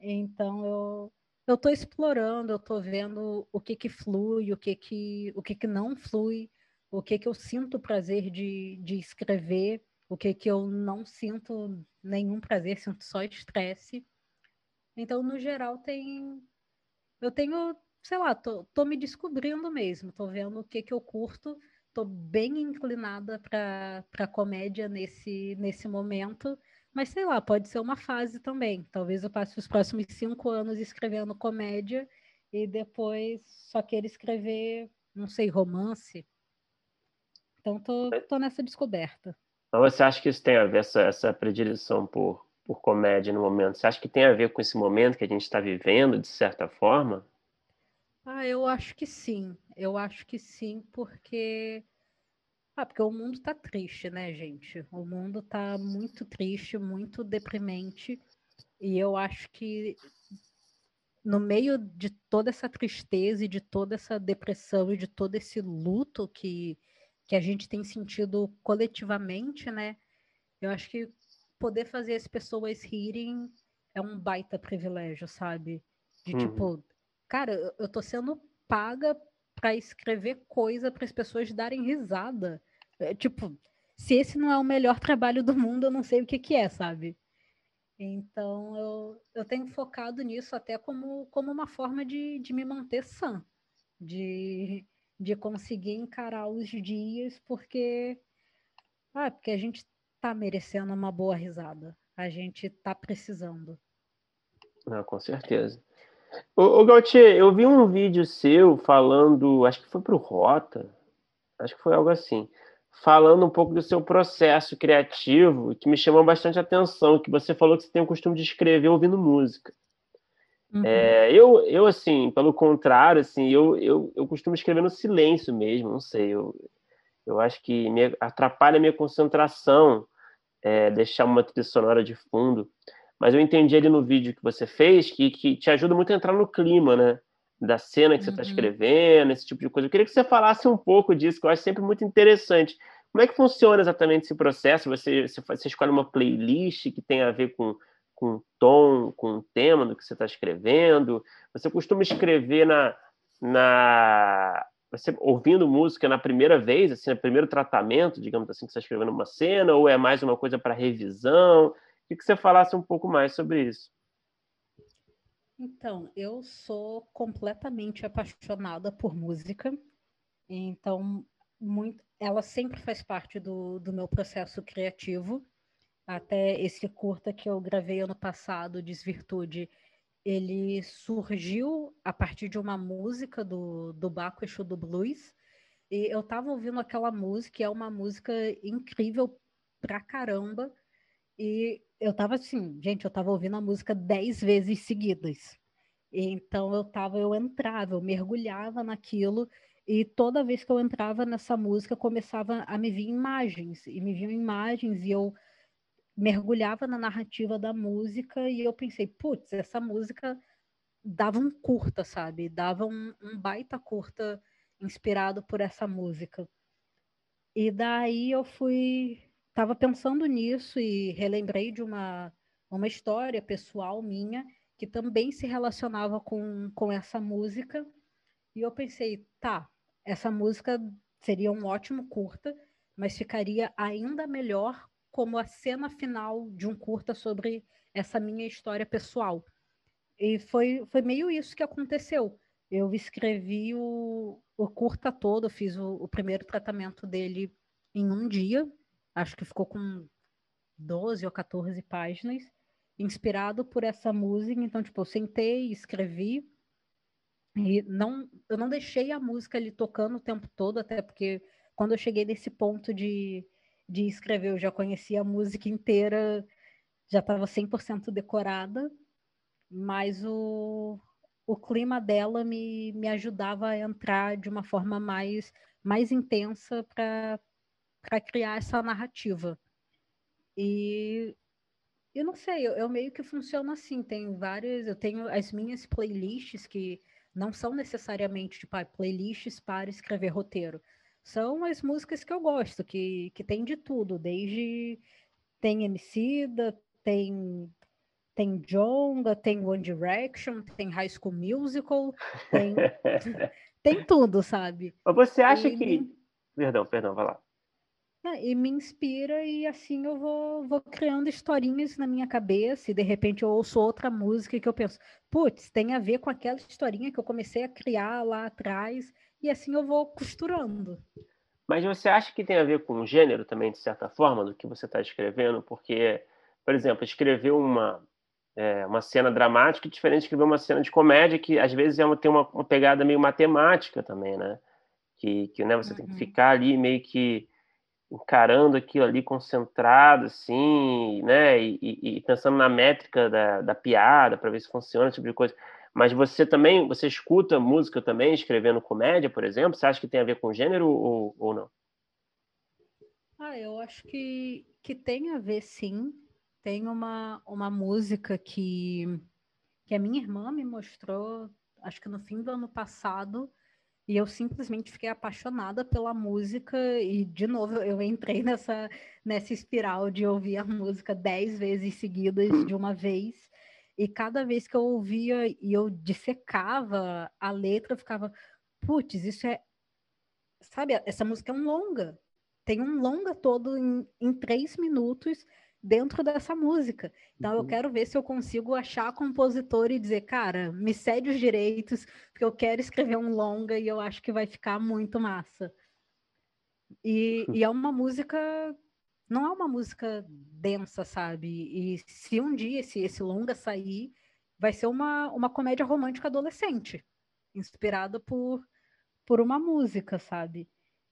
Então eu eu estou explorando, eu estou vendo o que que flui, o que que o que que não flui, o que que eu sinto prazer de, de escrever o que que eu não sinto nenhum prazer, sinto só estresse. Então, no geral, tem eu tenho, sei lá, tô, tô me descobrindo mesmo, tô vendo o que que eu curto, tô bem inclinada para comédia nesse nesse momento, mas sei lá, pode ser uma fase também. Talvez eu passe os próximos cinco anos escrevendo comédia e depois só queira escrever, não sei, romance. Então tô, tô nessa descoberta. Mas você acha que isso tem a ver, essa, essa predileção por, por comédia no momento? Você acha que tem a ver com esse momento que a gente está vivendo, de certa forma? Ah, eu acho que sim. Eu acho que sim, porque. Ah, porque o mundo tá triste, né, gente? O mundo tá muito triste, muito deprimente. E eu acho que no meio de toda essa tristeza e de toda essa depressão e de todo esse luto que, que a gente tem sentido coletivamente, né? Eu acho que poder fazer as pessoas rirem é um baita privilégio, sabe? De uhum. tipo, cara, eu tô sendo paga para escrever coisa para as pessoas darem risada. É, tipo, se esse não é o melhor trabalho do mundo, eu não sei o que, que é, sabe? Então, eu, eu tenho focado nisso até como, como uma forma de, de me manter sã, de, de conseguir encarar os dias, porque, ah, porque a gente tá merecendo uma boa risada, a gente tá precisando. Com certeza. Ô, ô Gautier, eu vi um vídeo seu falando, acho que foi pro Rota, acho que foi algo assim, falando um pouco do seu processo criativo, que me chamou bastante atenção, que você falou que você tem o costume de escrever ouvindo música. Uhum. É, eu, eu, assim, pelo contrário, assim, eu, eu, eu costumo escrever no silêncio mesmo, não sei, eu, eu acho que me atrapalha a minha concentração é, deixar uma trilha sonora de fundo, mas eu entendi ali no vídeo que você fez que, que te ajuda muito a entrar no clima, né? da cena que você está uhum. escrevendo, esse tipo de coisa. Eu queria que você falasse um pouco disso, que eu acho sempre muito interessante. Como é que funciona exatamente esse processo? Você, você, você escolhe uma playlist que tem a ver com, com tom, com o tema do que você está escrevendo? Você costuma escrever na, na você ouvindo música na primeira vez, assim, no primeiro tratamento, digamos assim, que você está escrevendo uma cena, ou é mais uma coisa para revisão? Queria que você falasse um pouco mais sobre isso. Então, eu sou completamente apaixonada por música, então muito, ela sempre faz parte do, do meu processo criativo. Até esse curta que eu gravei ano passado, Desvirtude, ele surgiu a partir de uma música do, do Baco Exu do Blues. E eu tava ouvindo aquela música, é uma música incrível pra caramba. E eu tava assim, gente, eu tava ouvindo a música dez vezes seguidas. Então eu tava, eu entrava, eu mergulhava naquilo e toda vez que eu entrava nessa música começava a me vir imagens e me vinham imagens e eu mergulhava na narrativa da música e eu pensei, putz, essa música dava um curta, sabe? Dava um, um baita curta inspirado por essa música. E daí eu fui estava pensando nisso e relembrei de uma, uma história pessoal minha que também se relacionava com, com essa música. E eu pensei, tá, essa música seria um ótimo curta, mas ficaria ainda melhor como a cena final de um curta sobre essa minha história pessoal. E foi, foi meio isso que aconteceu. Eu escrevi o, o curta todo, fiz o, o primeiro tratamento dele em um dia, acho que ficou com 12 ou 14 páginas, inspirado por essa música. Então, tipo, eu sentei, escrevi, e não, eu não deixei a música ali tocando o tempo todo, até porque quando eu cheguei nesse ponto de, de escrever, eu já conhecia a música inteira, já estava 100% decorada, mas o, o clima dela me, me ajudava a entrar de uma forma mais, mais intensa para para criar essa narrativa. E eu não sei, eu, eu, meio que funciona assim, tem várias, eu tenho as minhas playlists que não são necessariamente tipo, ah, playlists para escrever roteiro. São as músicas que eu gosto, que, que tem de tudo, desde tem Emicida, tem tem Jonga, tem One Direction, tem High School Musical, tem, tem tudo, sabe? Mas você acha e... que. Perdão, perdão, vai lá. É, e me inspira e assim eu vou, vou criando historinhas na minha cabeça e de repente eu ouço outra música que eu penso, putz, tem a ver com aquela historinha que eu comecei a criar lá atrás e assim eu vou costurando. Mas você acha que tem a ver com o gênero também, de certa forma, do que você está escrevendo? Porque, por exemplo, escrever uma, é, uma cena dramática é diferente de escrever uma cena de comédia, que às vezes é uma, tem uma, uma pegada meio matemática também, né? Que, que né, você uhum. tem que uhum. ficar ali meio que encarando aquilo ali concentrado, assim, né? E, e, e pensando na métrica da, da piada para ver se funciona, esse tipo de coisa. Mas você também, você escuta música também, escrevendo comédia, por exemplo? Você acha que tem a ver com gênero ou, ou não? Ah, eu acho que, que tem a ver sim. Tem uma, uma música que, que a minha irmã me mostrou, acho que no fim do ano passado, e eu simplesmente fiquei apaixonada pela música e de novo eu entrei nessa nessa espiral de ouvir a música dez vezes seguidas de uma vez. E cada vez que eu ouvia e eu dissecava a letra eu ficava putz isso é sabe essa música é um longa. Tem um longa todo em, em três minutos dentro dessa música. Então uhum. eu quero ver se eu consigo achar compositor e dizer, cara, me cede os direitos, porque eu quero escrever um longa e eu acho que vai ficar muito massa. E, e é uma música, não é uma música densa, sabe? E se um dia esse, esse longa sair, vai ser uma, uma comédia romântica adolescente, inspirada por, por uma música, sabe?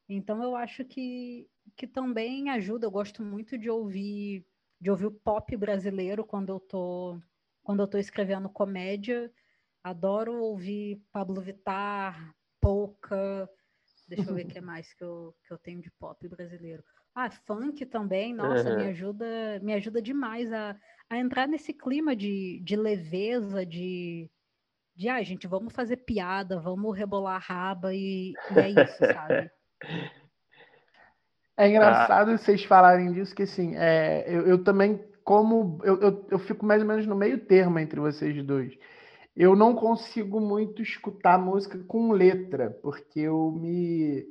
Então eu acho que, que também ajuda. Eu gosto muito de ouvir de ouvir o pop brasileiro quando eu tô quando eu tô escrevendo comédia. Adoro ouvir Pablo Vittar, Polka. Deixa eu ver o que mais que eu, que eu tenho de pop brasileiro. Ah, funk também, nossa, uhum. me ajuda, me ajuda demais a, a entrar nesse clima de, de leveza, de, de ah, gente, vamos fazer piada, vamos rebolar a raba e, e é isso, sabe? É engraçado ah. vocês falarem disso, que assim, é, eu, eu também, como eu, eu, eu, fico mais ou menos no meio termo entre vocês dois. Eu não consigo muito escutar música com letra, porque eu me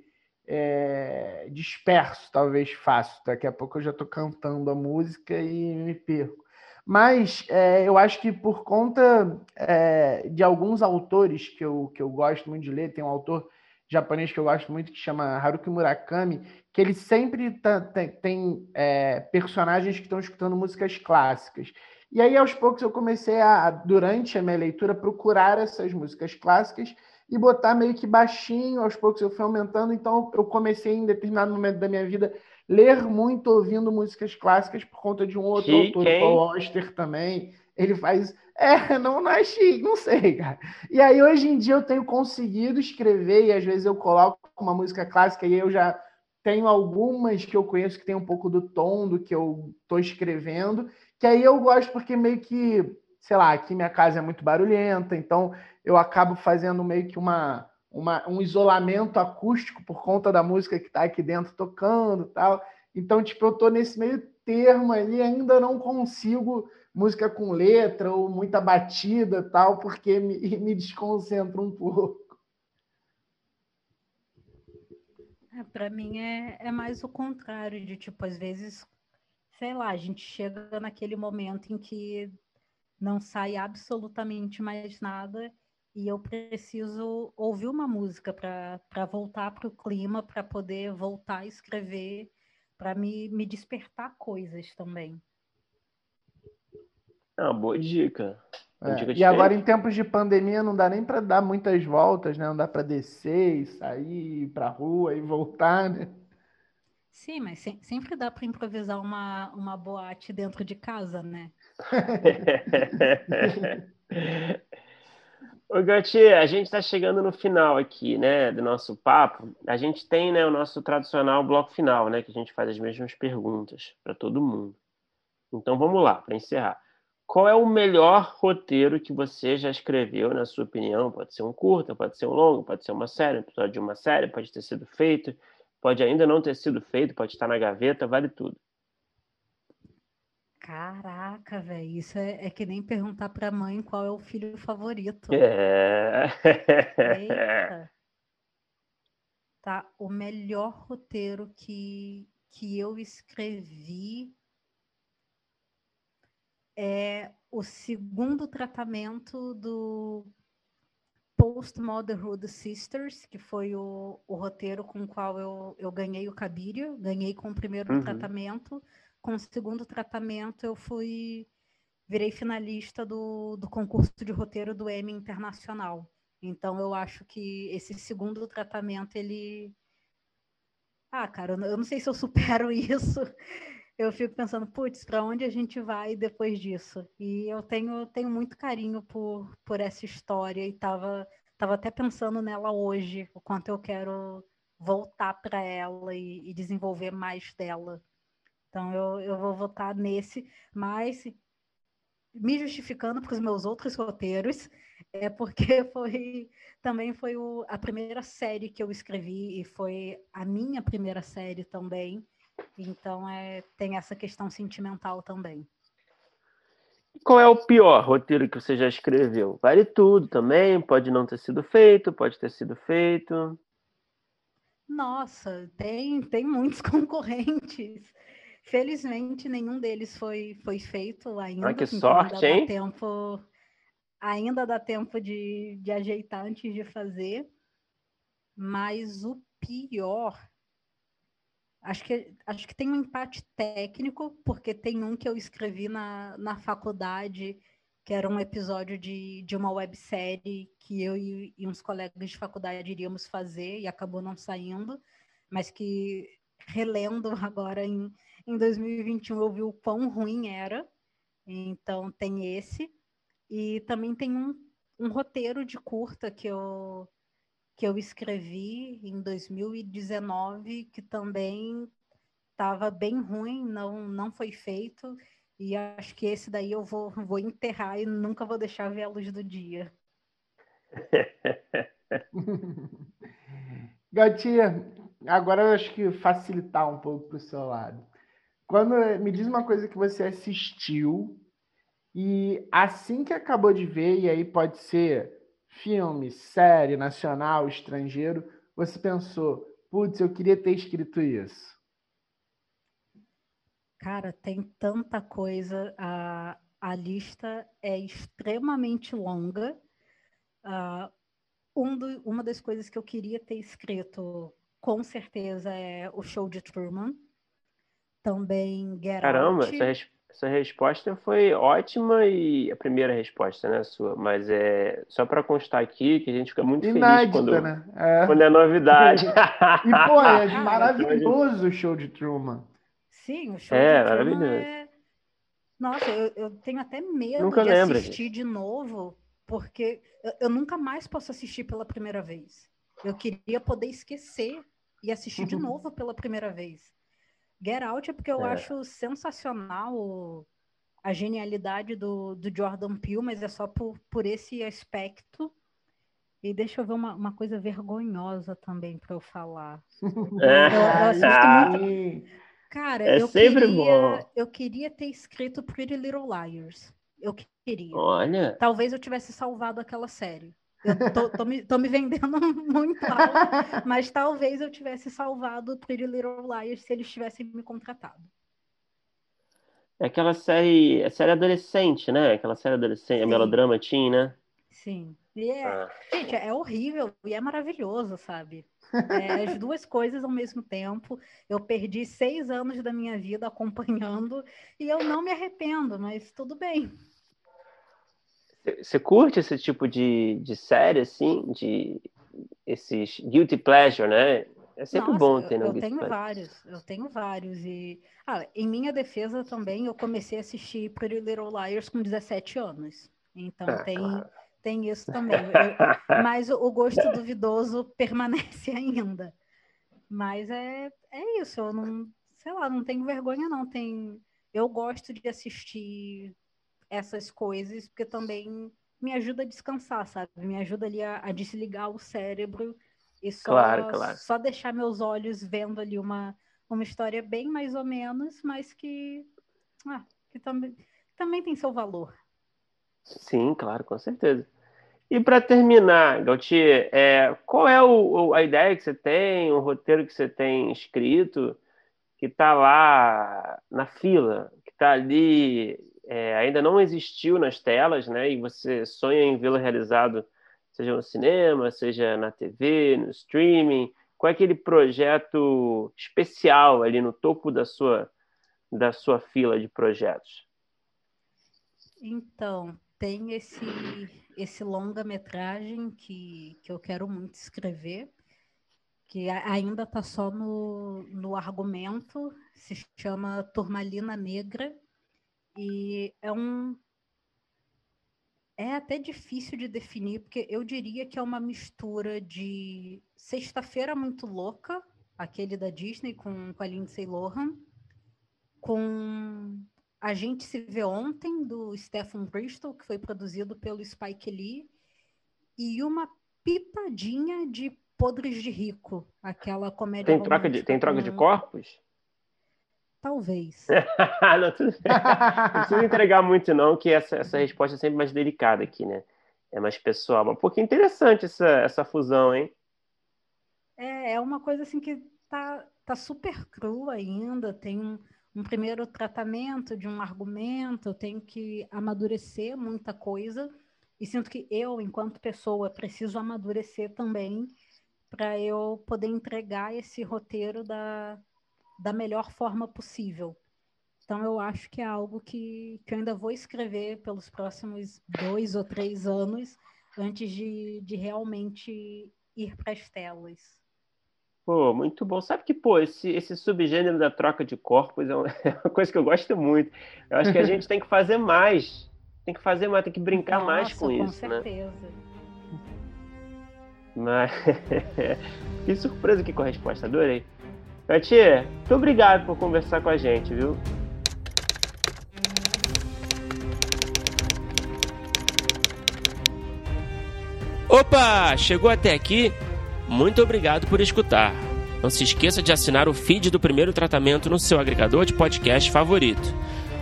é, disperso, talvez fácil. Daqui a pouco eu já estou cantando a música e me perco. Mas é, eu acho que por conta é, de alguns autores que eu, que eu gosto muito de ler, tem um autor japonês que eu gosto muito que chama Haruki Murakami, que ele sempre tá, tem, tem é, personagens que estão escutando músicas clássicas. E aí, aos poucos, eu comecei a, durante a minha leitura, procurar essas músicas clássicas e botar meio que baixinho, aos poucos eu fui aumentando. Então, eu comecei, em determinado momento da minha vida, ler muito ouvindo músicas clássicas por conta de um outro autor, Paul Auster também. Ele faz. É, não, não é não sei, cara. E aí, hoje em dia, eu tenho conseguido escrever, e às vezes eu coloco uma música clássica e eu já tenho algumas que eu conheço que tem um pouco do tom do que eu estou escrevendo, que aí eu gosto porque meio que, sei lá, aqui minha casa é muito barulhenta, então eu acabo fazendo meio que uma, uma um isolamento acústico por conta da música que está aqui dentro tocando tal. Então, tipo, eu estou nesse meio termo ali, ainda não consigo música com letra ou muita batida tal, porque me, me desconcentra um pouco. É, para mim é, é mais o contrário, de tipo, às vezes, sei lá, a gente chega naquele momento em que não sai absolutamente mais nada e eu preciso ouvir uma música para voltar para o clima, para poder voltar a escrever, para me, me despertar coisas também. É uma boa dica. É, e agora, em tempos de pandemia, não dá nem para dar muitas voltas, né? Não dá para descer e sair para rua e voltar, né? Sim, mas se, sempre dá para improvisar uma, uma boate dentro de casa, né? Ô, Gautier, a gente está chegando no final aqui, né, do nosso papo. A gente tem, né, o nosso tradicional bloco final, né, que a gente faz as mesmas perguntas para todo mundo. Então, vamos lá, para encerrar. Qual é o melhor roteiro que você já escreveu, na sua opinião? Pode ser um curta, pode ser um longo, pode ser uma série, um episódio de uma série, pode ter sido feito, pode ainda não ter sido feito, pode estar na gaveta, vale tudo. Caraca, velho, isso é, é, que nem perguntar pra mãe qual é o filho favorito. É. Eita. Tá, o melhor roteiro que, que eu escrevi é o segundo tratamento do Post-Motherhood Sisters, que foi o, o, roteiro com o qual eu, eu ganhei o Cabiria, ganhei com o primeiro uhum. tratamento. Com o segundo tratamento, eu fui virei finalista do, do concurso de roteiro do Emmy Internacional. Então, eu acho que esse segundo tratamento, ele. Ah, cara, eu não sei se eu supero isso eu fico pensando, putz, para onde a gente vai depois disso? E eu tenho, tenho muito carinho por, por essa história e tava, tava até pensando nela hoje, o quanto eu quero voltar para ela e, e, desenvolver mais dela. Então eu, eu vou votar nesse, mas me justificando para os meus outros roteiros, é porque foi também foi o, a primeira série que eu escrevi e foi a minha primeira série também. Então é, tem essa questão sentimental também. Qual é o pior roteiro que você já escreveu? Vale tudo também, pode não ter sido feito, pode ter sido feito. Nossa, tem, tem muitos concorrentes. Felizmente, nenhum deles foi, foi feito ainda. Ah, que então sorte, ainda hein? Dá tempo, ainda dá tempo de, de ajeitar antes de fazer. Mas o pior Acho que, acho que tem um empate técnico, porque tem um que eu escrevi na, na faculdade, que era um episódio de, de uma websérie que eu e, e uns colegas de faculdade iríamos fazer e acabou não saindo, mas que, relendo agora em, em 2021, eu vi o quão ruim era. Então, tem esse. E também tem um, um roteiro de curta que eu, que eu escrevi em 2019, que também estava bem ruim, não, não foi feito. E acho que esse daí eu vou, vou enterrar e nunca vou deixar ver a luz do dia. Gatinha, agora eu acho que facilitar um pouco para o seu lado. Quando me diz uma coisa que você assistiu e assim que acabou de ver, e aí pode ser filme, série, nacional, estrangeiro, você pensou, putz, eu queria ter escrito isso? Cara, tem tanta coisa. A, a lista é extremamente longa. Uh, um do, uma das coisas que eu queria ter escrito, com certeza, é o show de Truman. Também Get Caramba, Out. essa, essa resposta foi ótima e a primeira resposta, né, sua. Mas é só para constar aqui que a gente fica muito Inédita, feliz quando né? é. quando é novidade. e pô, é maravilhoso o show de Truman. Sim, o show é, de Truman maravilhoso. é. Nossa, eu, eu tenho até medo Nunca de lembra, assistir de novo, porque eu, eu nunca mais posso assistir pela primeira vez. Eu queria poder esquecer e assistir de novo pela primeira vez. Get Out é porque eu É. acho sensacional a genialidade do, do Jordan Peele, mas é só por, por esse aspecto. E deixa eu ver uma, uma coisa vergonhosa também para eu falar. É. Eu, eu assisto Ah. muito. Cara, É eu sempre queria, bom. eu queria ter escrito Pretty Little Liars. Eu queria. Olha, Talvez eu tivesse salvado aquela série. Eu tô, tô me, tô me vendendo muito alto, mas talvez eu tivesse salvado Pretty Little Liars se eles tivessem me contratado. é aquela série, é série adolescente, né? Aquela série adolescente, é Sim. melodrama teen, né? Sim. E é, Ah. gente, é horrível e é maravilhoso, sabe? É, as duas coisas ao mesmo tempo. Eu perdi seis anos da minha vida acompanhando e eu não me arrependo, mas tudo bem. Você curte esse tipo de, de série, assim? De esses guilty pleasure, né? É sempre Nossa, bom eu, ter no eu guilty tenho pleasure. vários, eu tenho vários. E ah, em minha defesa também, eu comecei a assistir Pretty Little Liars com 17 anos. Então Ah, tem, claro. tem isso também. Eu- mas o, o gosto duvidoso permanece ainda. Mas é, é isso, eu não, sei lá, não tenho vergonha, não. Tem, eu gosto de assistir essas coisas, porque também me ajuda a descansar, sabe? Me ajuda ali a, a desligar o cérebro e só, Claro, claro. só deixar meus olhos vendo ali uma, uma história bem mais ou menos, mas que, ah, que também, também tem seu valor. Sim, claro, com certeza. E para terminar, Gautier, é, qual é o, o- a ideia que você tem, o roteiro que você tem escrito, que está lá na fila, que está ali, é, ainda não existiu nas telas, né? E você sonha em vê-lo realizado, seja no cinema, seja na TV, no streaming. Qual é aquele projeto especial ali no topo da sua, da sua fila de projetos? Então, tem esse, esse longa-metragem que, que eu quero muito escrever, que ainda está só no, no argumento, se chama Turmalina Negra, e é um. É até difícil de definir, porque eu diria que é uma mistura de Sexta-feira Muito Louca, aquele da Disney com, com a Lindsay Lohan, com A Gente Se Vê Ontem, do Stephen Bristol, que foi produzido pelo Spike Lee, e uma pitadinha de Podres de Rico, aquela comédia Tem troca de, tem troca de corpos? Talvez. não, precisa entregar muito, não, que essa, essa resposta é sempre mais delicada aqui, né? É mais pessoal. Mas, pô, que interessante essa, essa fusão, hein? É, é uma coisa assim que tá, tá super crua ainda, tem um, um primeiro tratamento de um argumento, eu tenho que amadurecer muita coisa, e sinto que eu, enquanto pessoa, preciso amadurecer também para eu poder entregar esse roteiro da, da melhor forma possível. Então eu acho que é algo que, que eu ainda vou escrever pelos próximos dois ou três anos antes de, de realmente ir para as telas. Pô, muito bom. Sabe que, pô, esse, esse subgênero da troca de corpos é uma, é uma coisa que eu gosto muito. Eu acho que a gente tem que fazer mais. Tem que fazer mais, tem que brincar Nossa, mais com, com isso, né? certeza. Mas que surpresa aqui com a resposta, adorei. Katia, muito obrigado por conversar com a gente, viu? Opa, chegou até aqui? Muito obrigado por escutar. Não se esqueça de assinar o feed do primeiro tratamento no seu agregador de podcast favorito.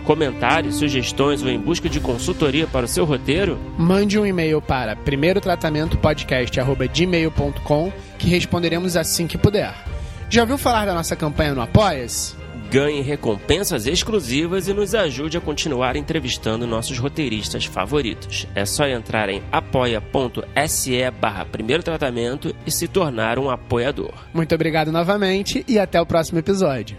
Comentários, sugestões ou em busca de consultoria para o seu roteiro? Mande um e-mail para primeirotratamentopodcast.gmail.com que responderemos assim que puder. Já ouviu falar da nossa campanha no Apoia-se? Ganhe recompensas exclusivas e nos ajude a continuar entrevistando nossos roteiristas favoritos. É só entrar em apoia.se barra primeiro tratamento e se tornar um apoiador. Muito obrigado novamente e até o próximo episódio.